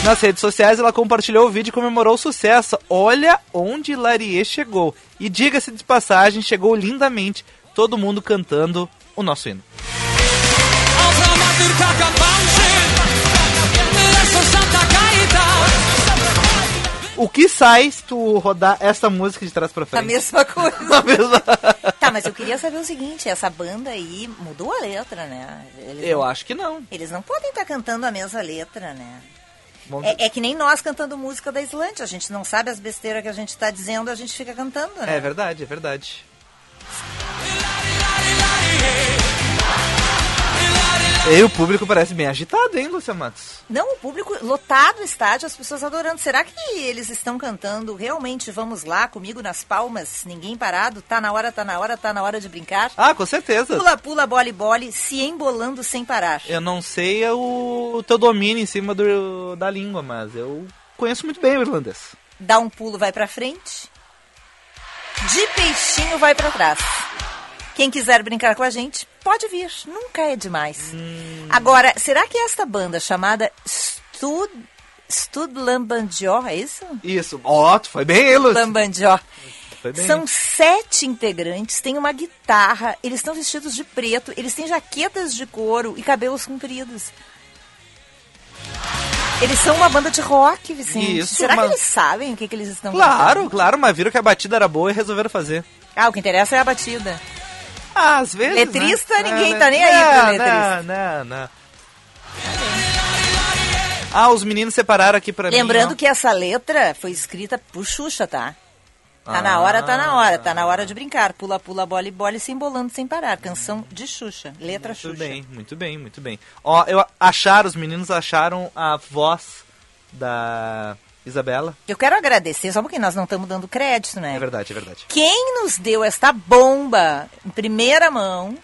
Nas redes sociais, ela compartilhou o vídeo e comemorou o sucesso. Olha onde Larie chegou. E diga-se de passagem, chegou lindamente. Todo mundo cantando o nosso hino. O que sai se tu rodar essa música de trás pra A frente? mesma coisa. A mesma- Tá, mas eu queria saber o seguinte, essa banda aí mudou a letra, né? Eles Eu não- acho que não. Eles não podem estar cantando a mesma letra, né? É, é que nem nós cantando música da Islândia. A gente não sabe as besteiras que a gente tá dizendo, a gente fica cantando, né? É verdade, é verdade. E o público parece bem agitado, hein, Lúcia Matos? Não, o público lotado o estádio, as pessoas adorando. Será que eles estão cantando realmente Vamos lá, comigo nas palmas, ninguém parado? Tá na hora, tá na hora, tá na hora de brincar? Ah, com certeza. Pula, pula, bola e bole, se embolando sem parar. Eu não sei o, o teu domínio em cima do, da língua, mas eu conheço muito bem o irlandês. Dá um pulo, vai pra frente. De peixinho, vai pra trás. Quem quiser brincar com a gente, pode vir. Nunca é demais. Agora, será que esta banda chamada Stud, Stud Lambandió, é isso? Isso. Ó, tu foi bem, hein, Lúcia? Lambandió. Foi bem. São sete integrantes, tem uma guitarra, eles estão vestidos de preto, eles têm jaquetas de couro e cabelos compridos. Eles são uma banda de rock, Vicente. Isso, Será mas- que eles sabem o que, que eles estão Claro, claro, mas viram que a batida era boa e resolveram fazer. Ah, o que interessa é a batida. Ah, às vezes. Letrista, né? ninguém É, tá nem aí não, pro letrista. Não, não, não. Ah, os meninos separaram aqui pra Lembrando mim. ó. que essa letra foi escrita por Xuxa, tá? Tá na hora, tá na hora, tá na hora de brincar. Pula, pula, bola e bola e se embolando sem parar. Canção de Xuxa, letra Muito Xuxa. bem, muito bem, muito bem. Ó, eu acharam, os meninos acharam a voz da Isabela. Eu quero agradecer, só porque nós não estamos dando crédito, né? É verdade, é verdade. Quem nos deu esta bomba em primeira mão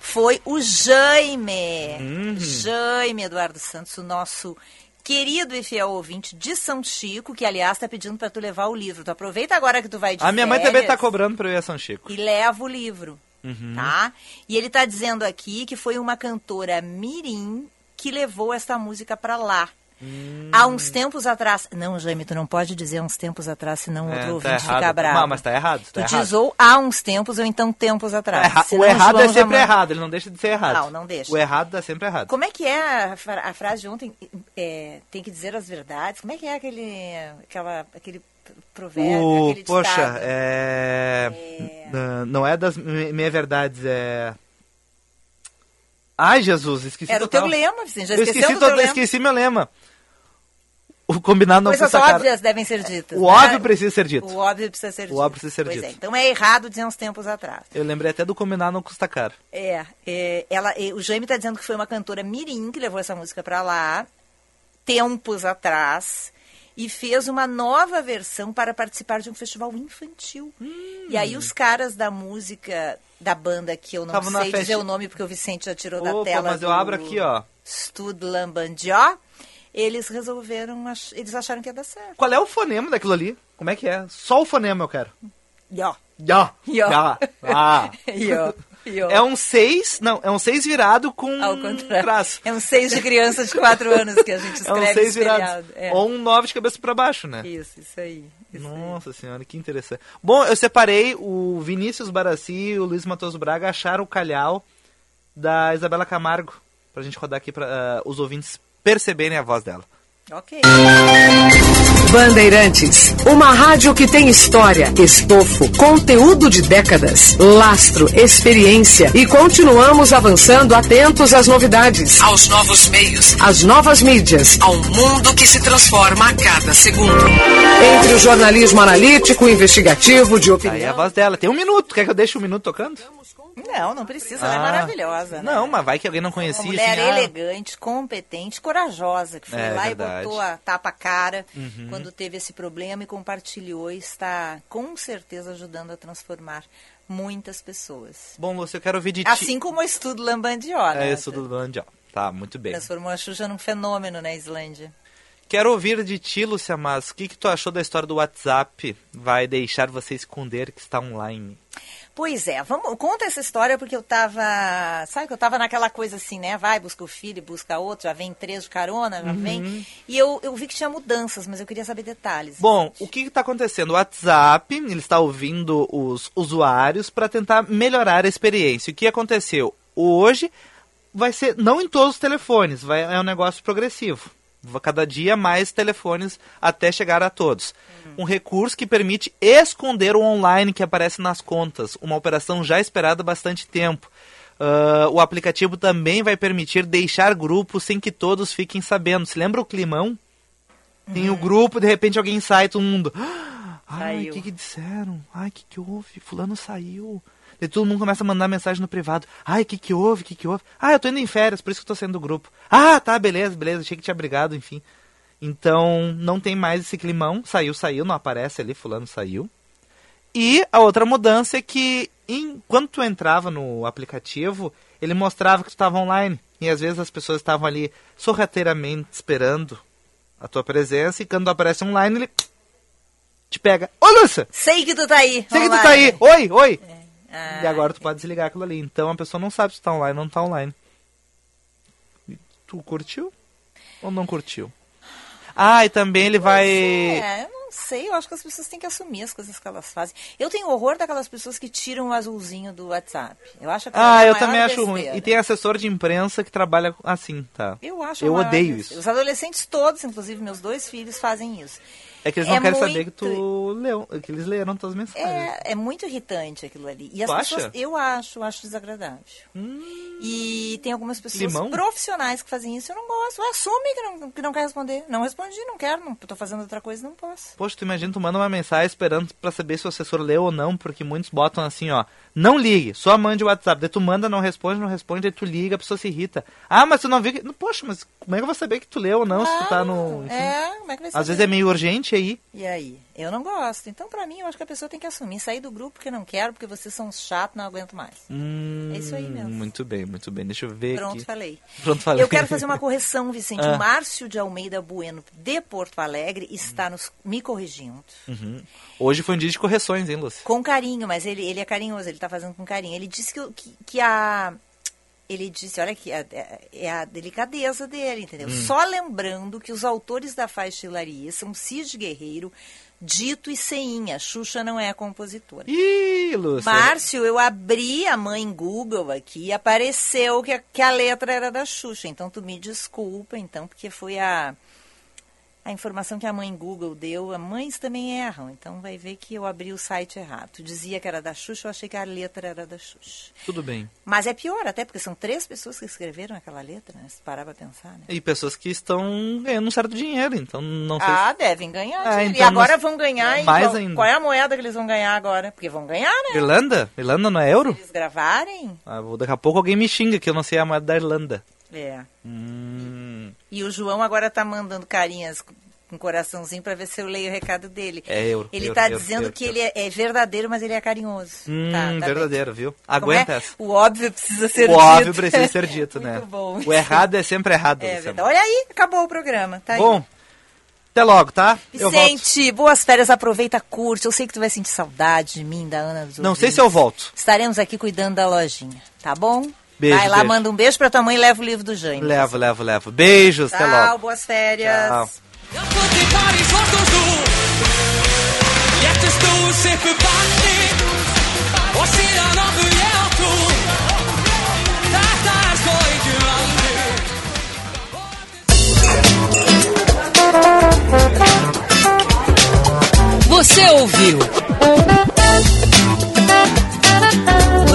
foi o Jaime. Uhum. Jaime Eduardo Santos, o nosso querido e fiel ouvinte de São Chico, que aliás está pedindo para tu levar o livro. Tu aproveita agora que tu vai de A minha mãe também tá férias cobrando pra eu ir a São Chico. E leva o livro, Uhum. tá? E ele tá dizendo aqui que foi uma cantora mirim que levou esta música para lá. Hum. Há uns tempos atrás. Não, Jaime, tu não pode dizer há uns tempos atrás, senão É, outro tá ouvinte errado. fica bravo. Não, mas tá errado, tá tu errado. diz ou há uns tempos ou então tempos atrás. Senão o errado João é sempre errado, ele não deixa de ser errado. Não, não deixa. O errado tá sempre errado. Como é que é a, a frase de ontem? É, tem que dizer as verdades. Como é que é aquele, aquela, aquele provérbio, O, aquele poxa, ditado? é... Não- é das minhas verdades, é... Ai, Jesus, esqueci Era o total. teu lema, Vicente. Já esqueci, do teu lema? esqueci meu lema. O combinado não Coisas precisa óbvias devem ser ditas. O né? óbvio precisa ser dito. O óbvio precisa ser O dito. óbvio precisa ser Pois dito. é, então é errado dizer uns tempos atrás. Eu lembrei até do combinar não custa caro. É, é, ela, é, o Jaime está dizendo que foi uma cantora mirim que levou essa música para lá, tempos atrás, e fez uma nova versão para participar de um festival infantil. E aí Hum. os caras da música da banda, que eu não Tavam na sei dizer festa- o nome porque o Vicente já tirou da Opa, tela. mas eu abro aqui, ó. Stud Lambandió. Eles resolveram, ach- eles acharam que ia dar certo. Qual é o fonema daquilo ali? Como é que é? Só o fonema eu quero. Ió. Ió. Ah. Ió. Pior. É um 6, não, é um 6 virado com Ao contrário. traço. É um 6 de criança de 4 anos que a gente É um escreve 6 virado. É. Ou um 9 de cabeça pra baixo, né? Isso, isso aí. Isso Nossa senhora, que interessante. Bom, eu separei o Vinícius Baraci e o Luiz Matoso Braga acharam o calhau da Isabela Camargo. Pra gente rodar aqui pra ah, os ouvintes perceberem a voz dela. Ok. Bandeirantes, uma rádio que tem história, estofo, conteúdo de décadas, lastro, experiência e continuamos avançando atentos às novidades, aos novos meios, às novas mídias, ao mundo que se transforma a cada segundo. Entre o jornalismo analítico, investigativo, de Aí opinião. a voz dela. Tem um minuto. Quer que eu deixe um minuto tocando? Não, não precisa, ela é Ah. maravilhosa. né? Não, mas vai que alguém não Uma conhecia. mulher assim, ah, elegante, competente, corajosa, que foi É, lá verdade. e botou a tapa cara Uhum. quando teve esse problema e compartilhou e está com certeza ajudando a transformar muitas pessoas. Bom, Lúcio, eu quero ouvir de ti. Assim como o estudo Lambandió, né? É isso do Landia. Tá, muito bem. Transformou a Xuxa num fenômeno na Islândia. Quero ouvir de ti, Lúcia Mas. O que, que tu achou da história do WhatsApp? Vai deixar você esconder que está online? Pois é, vamos, conta essa história porque eu tava, sabe que eu tava naquela coisa assim, né? Vai, busca o filho, busca outro, já vem três de carona, já Uhum. vem. E eu, eu vi que tinha mudanças, mas eu queria saber detalhes. Bom, o que está acontecendo? O WhatsApp, ele está ouvindo os usuários para tentar melhorar a experiência. O que aconteceu? Hoje vai ser, não em todos os telefones, vai, é um negócio progressivo. Cada dia mais telefones até chegar a todos. Um recurso que permite esconder o online que aparece nas contas, uma operação já esperada há bastante tempo. Ah, o aplicativo também vai permitir deixar grupos sem que todos fiquem sabendo. Se lembra o climão? Tem o grupo, de repente alguém sai, todo mundo. "Ah, Ai, o que, que disseram? Ai, o que, que houve? Fulano saiu. E todo mundo começa a mandar mensagem no privado. Ai, o que, que houve? O que, que houve? Ah, eu tô indo em férias, por isso que eu tô saindo do grupo. Ah, tá, beleza, beleza. Achei que tinha brigado, enfim. Então, não tem mais esse climão. Saiu, saiu, não aparece ali, fulano saiu. E a outra mudança é que em, quando tu entrava no aplicativo, ele mostrava que tu estava online. E às vezes as pessoas estavam ali sorrateiramente esperando a tua presença. E quando aparece online, ele te pega. Ô, Lúcia! Sei que tu tá aí. Sei que tu online. tá aí! Oi, oi! Ah, E agora tu pode desligar aquilo ali. Então a pessoa não sabe se tá online ou não tá online. Tu curtiu? Ou não curtiu? Ah, e também ele vai. É, eu não sei, eu acho que as pessoas têm que assumir as coisas que elas fazem. Eu tenho horror daquelas pessoas que tiram o azulzinho do WhatsApp. Eu acho Ah, eu também acho besteira. ruim. E tem assessor de imprensa que trabalha assim, tá? Eu acho Eu odeio besteira. isso. Os adolescentes todos, inclusive meus dois filhos, fazem isso. É que eles não É querem saber muito- que tu leu, que eles leram tuas mensagens. É, é muito irritante aquilo ali. E as Tu pessoas, acha? Hum. eu acho, acho desagradável. E tem algumas pessoas Limão? profissionais que fazem isso, eu não gosto. Assume que não, que não quer responder. Não respondi, não quero, não tô fazendo outra coisa, não posso. Poxa, tu imagina, tu manda uma mensagem esperando pra saber se o assessor leu ou não, porque muitos botam assim, ó, não ligue, só mande o WhatsApp. Daí tu manda, não responde, não responde, aí tu liga, a pessoa se irrita. Ah, mas tu não viu que... Poxa, mas como é que eu vou saber que tu leu ou não, se tu tá no... enfim. É, como é que vai Às vezes saber? é meio urgente aí. E aí? Eu não gosto. Então, pra mim, eu acho que a pessoa tem que assumir. Sair do grupo porque não quero, porque vocês são chatos, não aguento mais. Hum, É isso aí mesmo. Muito bem, muito bem. Deixa eu ver Pronto, aqui. falei. Pronto, falei. Eu quero fazer uma correção, Vicente. Ah. O Márcio de Almeida Bueno, de Porto Alegre, está nos, me corrigindo. Uhum. Hoje foi um dia de correções, hein, Lúcia? Com carinho, mas ele, ele é carinhoso, ele tá fazendo com carinho. Ele disse que, que, que a. Ele disse, olha aqui, é, é a delicadeza dele, entendeu? Hum. Só lembrando que os autores da faixa Hilaria são Cid Guerreiro, Dito e Ceinha. Xuxa não é a compositora. Ih, Lúcia. Márcio, eu abri a mãe Google aqui e apareceu que a, que a letra era da Xuxa. Então tu me desculpa, então, porque foi a, a informação que a mãe Google deu. As mães também erram, então vai ver que eu abri o site errado. Tu dizia que era da Xuxa, eu achei que a letra era da Xuxa. Tudo bem. Mas é pior até, porque são três pessoas que escreveram aquela letra, né? Se parar pra pensar, né? E pessoas que estão ganhando um certo dinheiro, então não sei Ah, se... devem ganhar. Ah, então e agora nós- vão ganhar. Mais qual, ainda. qual é a moeda que eles vão ganhar agora? Porque vão ganhar, né? Irlanda? Irlanda não é euro? Eles gravarem? Ah, vou- daqui a pouco alguém me xinga que eu não sei a moeda da Irlanda. É. Hum, E o João agora tá mandando carinhas com coraçãozinho pra ver se eu leio o recado dele. É euro, Ele euro, tá euro, dizendo euro, que ele é, é verdadeiro, mas ele é carinhoso. hum, Tá, tá bem. verdadeiro, viu? Como Aguenta é? O óbvio precisa ser o dito. óbvio precisa ser dito, né? Muito bom. O errado é sempre errado. É verdade. Olha aí, acabou o programa. Tá aí. Bom, Até logo, tá? Eu. Vicente, boas férias, aproveita, curte. Eu sei que tu vai sentir saudade de mim, da Ana. Dos Não sei ouvintes. se eu volto. Estaremos aqui cuidando da lojinha, tá bom? Beijo, vai lá, beijo. manda um beijo pra tua mãe e leva o livro do Jânio. Levo, levo, levo. Beijos, até Tchau, logo. boas férias. Tchau. Você ouviu?